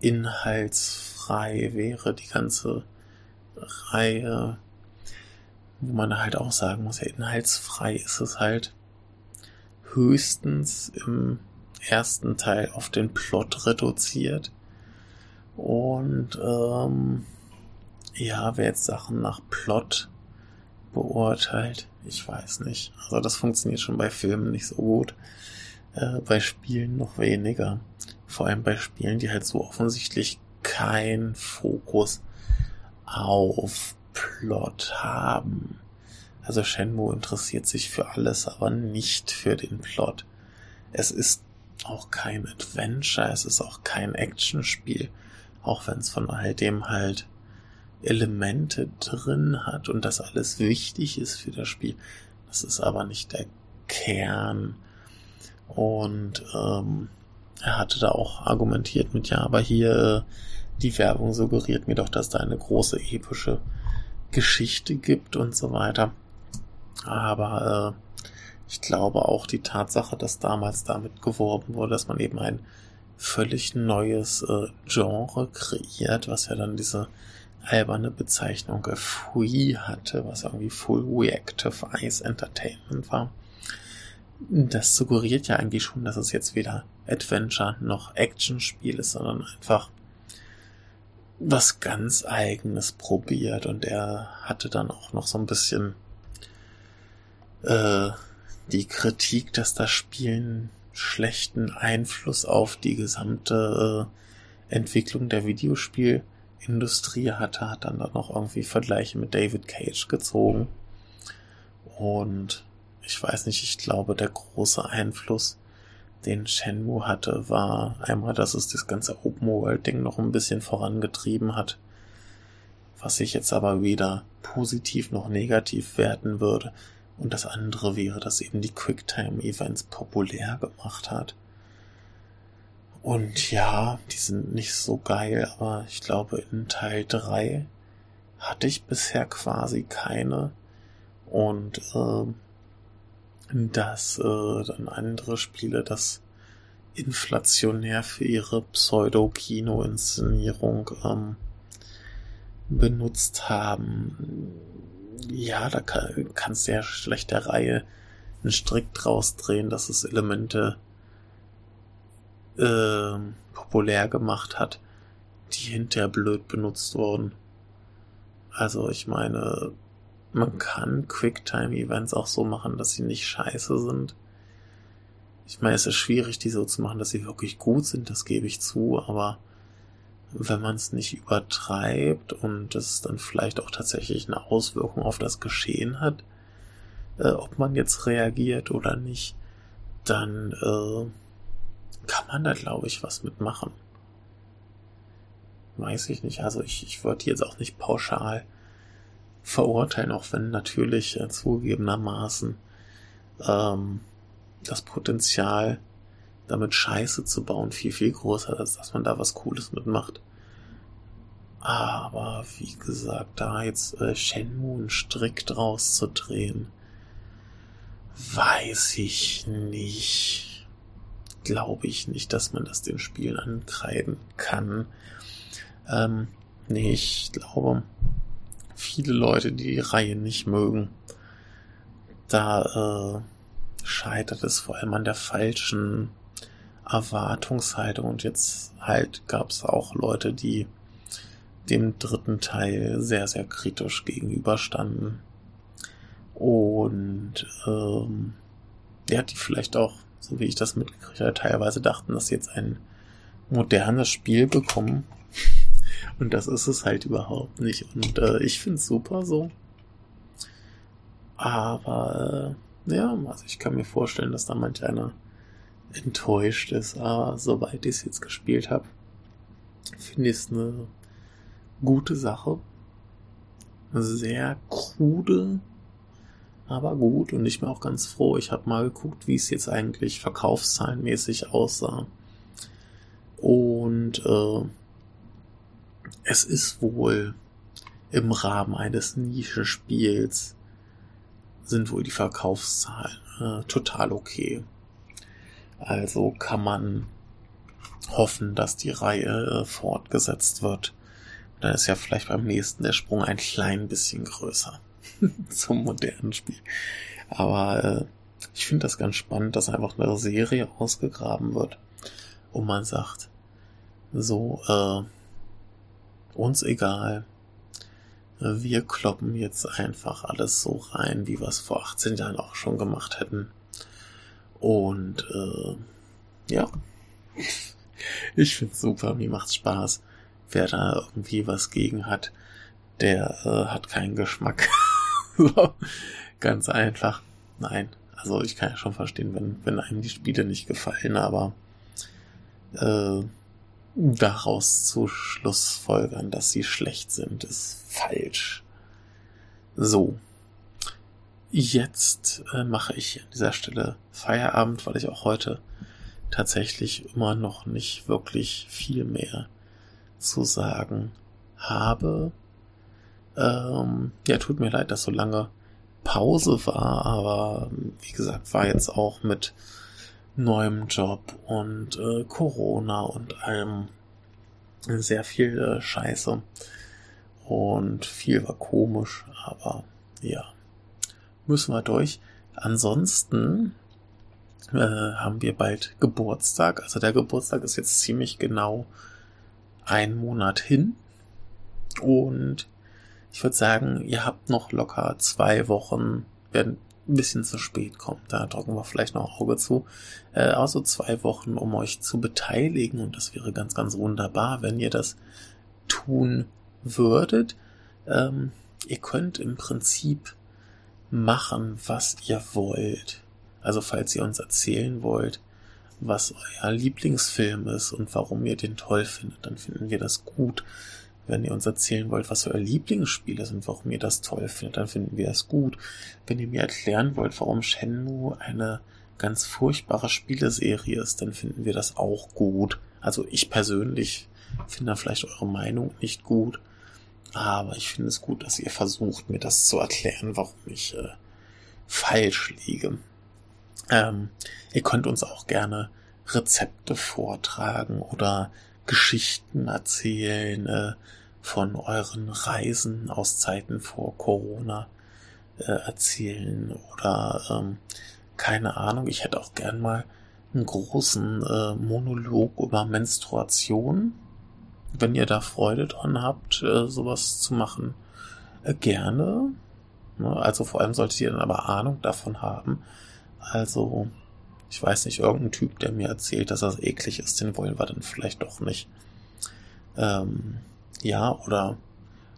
inhaltsfrei wäre, die ganze Reihe, wo man halt auch sagen muss, ja, inhaltsfrei ist es halt höchstens im ersten Teil auf den Plot reduziert. Und ähm, ja, wer jetzt Sachen nach Plot beurteilt, ich weiß nicht. Also das funktioniert schon bei Filmen nicht so gut. Äh, bei Spielen noch weniger. Vor allem bei Spielen, die halt so offensichtlich keinen Fokus auf Plot haben. Also Shenmue interessiert sich für alles, aber nicht für den Plot. Es ist auch kein Adventure, es ist auch kein Actionspiel, auch wenn es von all dem halt Elemente drin hat und das alles wichtig ist für das Spiel. Das ist aber nicht der Kern. Und ähm, er hatte da auch argumentiert mit, ja, aber hier äh, die Werbung suggeriert mir doch, dass da eine große epische Geschichte gibt und so weiter. Aber äh, ich glaube auch die Tatsache, dass damals damit geworben wurde, dass man eben ein völlig neues äh, Genre kreiert, was ja dann diese alberne Bezeichnung Free hatte, was irgendwie Full Reactive Eyes Entertainment war. Das suggeriert ja eigentlich schon, dass es jetzt weder Adventure noch Action-Spiel ist, sondern einfach was ganz eigenes probiert und er hatte dann auch noch so ein bisschen äh, die Kritik, dass das Spiel einen schlechten Einfluss auf die gesamte äh, Entwicklung der Videospielindustrie hatte, hat dann dann noch irgendwie Vergleiche mit David Cage gezogen und ich weiß nicht, ich glaube, der große Einfluss den Shenmue hatte, war einmal, dass es das ganze Open World Ding noch ein bisschen vorangetrieben hat, was ich jetzt aber weder positiv noch negativ werten würde. Und das andere wäre, dass eben die Quicktime Events populär gemacht hat. Und ja, die sind nicht so geil, aber ich glaube in Teil 3 hatte ich bisher quasi keine. Und äh, dass äh, dann andere Spiele das inflationär für ihre Pseudo-Kino-Inszenierung ähm, benutzt haben. Ja, da kann, kannst du ja schlecht der Reihe einen Strick draus drehen, dass es Elemente äh, populär gemacht hat, die hinterher blöd benutzt wurden. Also ich meine, man kann Quicktime-Events auch so machen, dass sie nicht scheiße sind. Ich meine, es ist schwierig, die so zu machen, dass sie wirklich gut sind, das gebe ich zu, aber wenn man es nicht übertreibt und es dann vielleicht auch tatsächlich eine Auswirkung auf das Geschehen hat, äh, ob man jetzt reagiert oder nicht, dann äh, kann man da, glaube ich, was mitmachen. Weiß ich nicht. Also ich, ich würde jetzt auch nicht pauschal verurteilen, auch wenn natürlich äh, zugegebenermaßen ähm, das Potenzial, damit Scheiße zu bauen, viel, viel größer ist, dass man da was Cooles mitmacht. Aber wie gesagt, da jetzt äh, Shenmue einen Strick draus zu drehen, weiß ich nicht. Glaube ich nicht, dass man das den Spielen ankreiden kann. Ähm, nee, ich glaube, viele Leute, die die Reihe nicht mögen. Da äh, scheitert es vor allem an der falschen Erwartungshaltung. Und jetzt halt gab es auch Leute, die dem dritten Teil sehr, sehr kritisch gegenüberstanden. Und ähm, ja, die vielleicht auch, so wie ich das mitgekriegt habe, teilweise dachten, dass sie jetzt ein modernes Spiel bekommen, und das ist es halt überhaupt nicht. Und äh, ich finde es super so. Aber äh, ja, also ich kann mir vorstellen, dass da manch einer enttäuscht ist. Aber soweit ich es jetzt gespielt habe, finde ich es eine gute Sache. Sehr krude, aber gut. Und ich bin auch ganz froh. Ich habe mal geguckt, wie es jetzt eigentlich verkaufszahlenmäßig aussah. Und äh, es ist wohl im Rahmen eines Nischenspiels sind wohl die Verkaufszahlen äh, total okay. Also kann man hoffen, dass die Reihe äh, fortgesetzt wird. Dann ist ja vielleicht beim nächsten der Sprung ein klein bisschen größer (laughs) zum modernen Spiel. Aber äh, ich finde das ganz spannend, dass einfach eine Serie ausgegraben wird und man sagt, so, äh, uns egal. Wir kloppen jetzt einfach alles so rein, wie wir es vor 18 Jahren auch schon gemacht hätten. Und äh, ja, ich find's super, mir macht's Spaß. Wer da irgendwie was gegen hat, der äh, hat keinen Geschmack. (laughs) so, (laughs) ganz einfach. Nein, also ich kann ja schon verstehen, wenn, wenn einem die Spiele nicht gefallen, aber äh, daraus zu Schlussfolgern, dass sie schlecht sind, ist falsch. So. jetzt äh, mache ich an dieser Stelle Feierabend, weil ich auch heute tatsächlich immer noch nicht wirklich viel mehr zu sagen habe. Ähm, ja, tut mir leid, dass so lange Pause war, aber wie gesagt, war jetzt auch mit neuem Job und äh, Corona und allem sehr viel äh, Scheiße. Und viel war komisch, aber ja, müssen wir durch. Ansonsten äh, haben wir bald Geburtstag. Also der Geburtstag ist jetzt ziemlich genau ein Monat hin. Und ich würde sagen, ihr habt noch locker zwei Wochen, werden ein bisschen zu spät kommen. Da drücken wir vielleicht noch Auge zu. Äh, also zwei Wochen, um euch zu beteiligen. Und das wäre ganz, ganz wunderbar, wenn ihr das tun würdet. Ähm, ihr könnt im Prinzip machen, was ihr wollt. Also falls ihr uns erzählen wollt, was euer Lieblingsfilm ist und warum ihr den toll findet, dann finden wir das gut. Wenn ihr uns erzählen wollt, was euer Lieblingsspiel ist und warum ihr das toll findet, dann finden wir das gut. Wenn ihr mir erklären wollt, warum Shenmue eine ganz furchtbare Spieleserie ist, dann finden wir das auch gut. Also ich persönlich finde da vielleicht eure Meinung nicht gut, aber ich finde es gut, dass ihr versucht, mir das zu erklären, warum ich äh, falsch liege. Ähm, ihr könnt uns auch gerne Rezepte vortragen oder Geschichten erzählen äh, von euren Reisen aus Zeiten vor Corona äh, erzählen oder ähm, keine Ahnung. Ich hätte auch gern mal einen großen äh, Monolog über Menstruation. Wenn ihr da Freude dran habt, äh, sowas zu machen, äh, gerne. Ne? Also vor allem solltet ihr dann aber Ahnung davon haben, also, ich weiß nicht, irgendein Typ, der mir erzählt, dass das eklig ist, den wollen wir dann vielleicht doch nicht. Ähm, ja, oder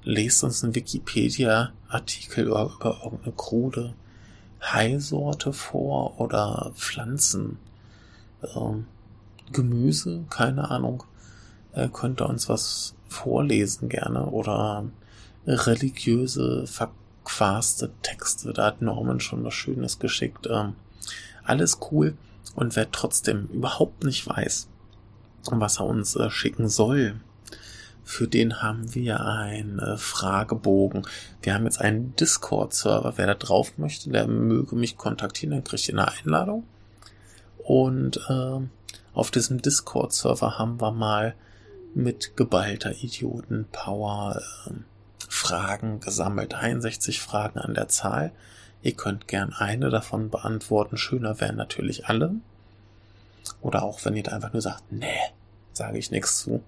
lest uns einen Wikipedia-Artikel über, über irgendeine krude Haisorte vor oder Pflanzen, ähm, Gemüse, keine Ahnung. Äh, könnt ihr uns was vorlesen gerne oder religiöse, verquaste Texte. Da hat Norman schon was Schönes geschickt. Ähm, alles cool und wer trotzdem überhaupt nicht weiß, was er uns äh, schicken soll, für den haben wir einen äh, Fragebogen. Wir haben jetzt einen Discord-Server. Wer da drauf möchte, der möge mich kontaktieren, dann kriegt ihr eine Einladung. Und äh, auf diesem Discord-Server haben wir mal mit geballter Idioten-Power äh, Fragen gesammelt. 61 Fragen an der Zahl. Ihr könnt gern eine davon beantworten. Schöner wären natürlich alle. Oder auch wenn ihr da einfach nur sagt, nee, sage ich nichts zu.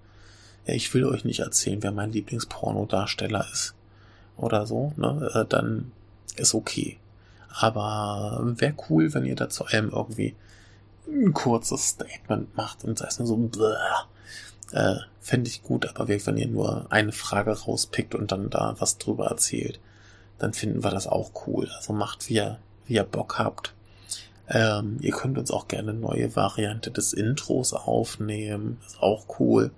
Ich will euch nicht erzählen, wer mein Lieblingspornodarsteller ist. Oder so, ne? Äh, dann ist okay. Aber wäre cool, wenn ihr dazu allem irgendwie ein kurzes Statement macht und sei es nur so, äh, fände ich gut, aber wenn ihr nur eine Frage rauspickt und dann da was drüber erzählt dann finden wir das auch cool. Also macht, wie ihr, wie ihr Bock habt. Ähm, ihr könnt uns auch gerne neue Variante des Intros aufnehmen. Ist auch cool.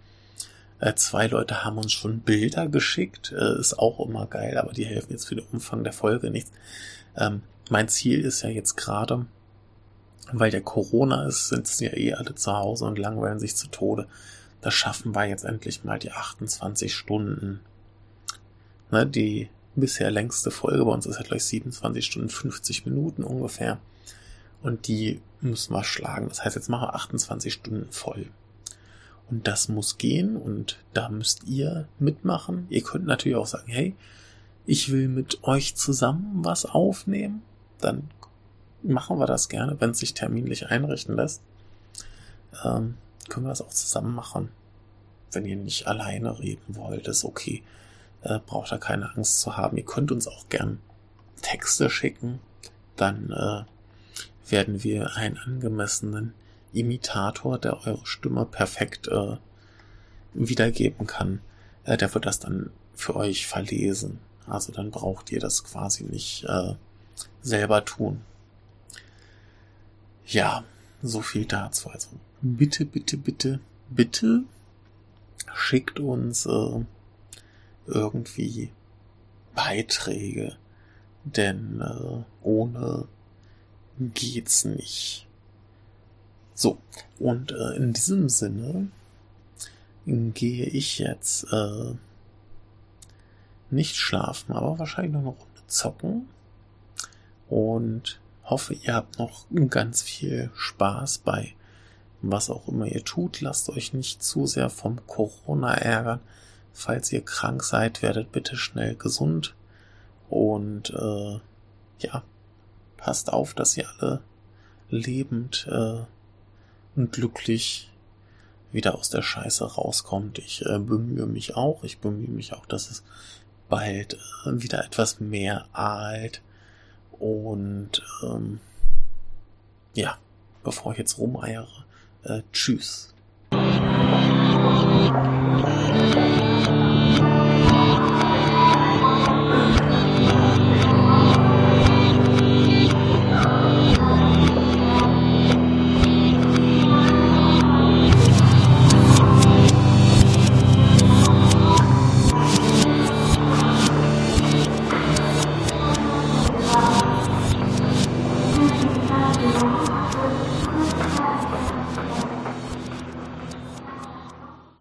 Äh, zwei Leute haben uns schon Bilder geschickt. Äh, ist auch immer geil, aber die helfen jetzt für den Umfang der Folge nichts. Ähm, mein Ziel ist ja jetzt gerade, weil der Corona ist, sind ja eh alle zu Hause und langweilen sich zu Tode. Da schaffen wir jetzt endlich mal die 28 Stunden. Ne, die bisher längste Folge bei uns ist ja gleich 27 Stunden 50 Minuten ungefähr. Und die müssen wir schlagen. Das heißt, jetzt machen wir 28 Stunden voll. Und das muss gehen und da müsst ihr mitmachen. Ihr könnt natürlich auch sagen, hey, ich will mit euch zusammen was aufnehmen. Dann machen wir das gerne, wenn es sich terminlich einrichten lässt. Ähm, können wir das auch zusammen machen. Wenn ihr nicht alleine reden wollt, ist okay äh, braucht da keine Angst zu haben. Ihr könnt uns auch gern Texte schicken, dann äh, werden wir einen angemessenen Imitator, der eure Stimme perfekt äh, wiedergeben kann, äh, der wird das dann für euch verlesen. Also dann braucht ihr das quasi nicht äh, selber tun. Ja, so viel dazu. Also bitte, bitte, bitte, bitte schickt uns äh, irgendwie Beiträge, denn äh, ohne geht's nicht. So, und äh, in diesem Sinne gehe ich jetzt äh, nicht schlafen, aber wahrscheinlich noch eine Runde zocken und hoffe, ihr habt noch ganz viel Spaß bei was auch immer ihr tut. Lasst euch nicht zu sehr vom Corona ärgern. Falls ihr krank seid, werdet bitte schnell gesund und äh, ja, passt auf, dass ihr alle lebend äh, glücklich wieder aus der Scheiße rauskommt. Ich äh, bemühe mich auch. Ich bemühe mich auch, dass es bald äh, wieder etwas mehr alt und ähm, ja, bevor ich jetzt rumeiere, äh, tschüss.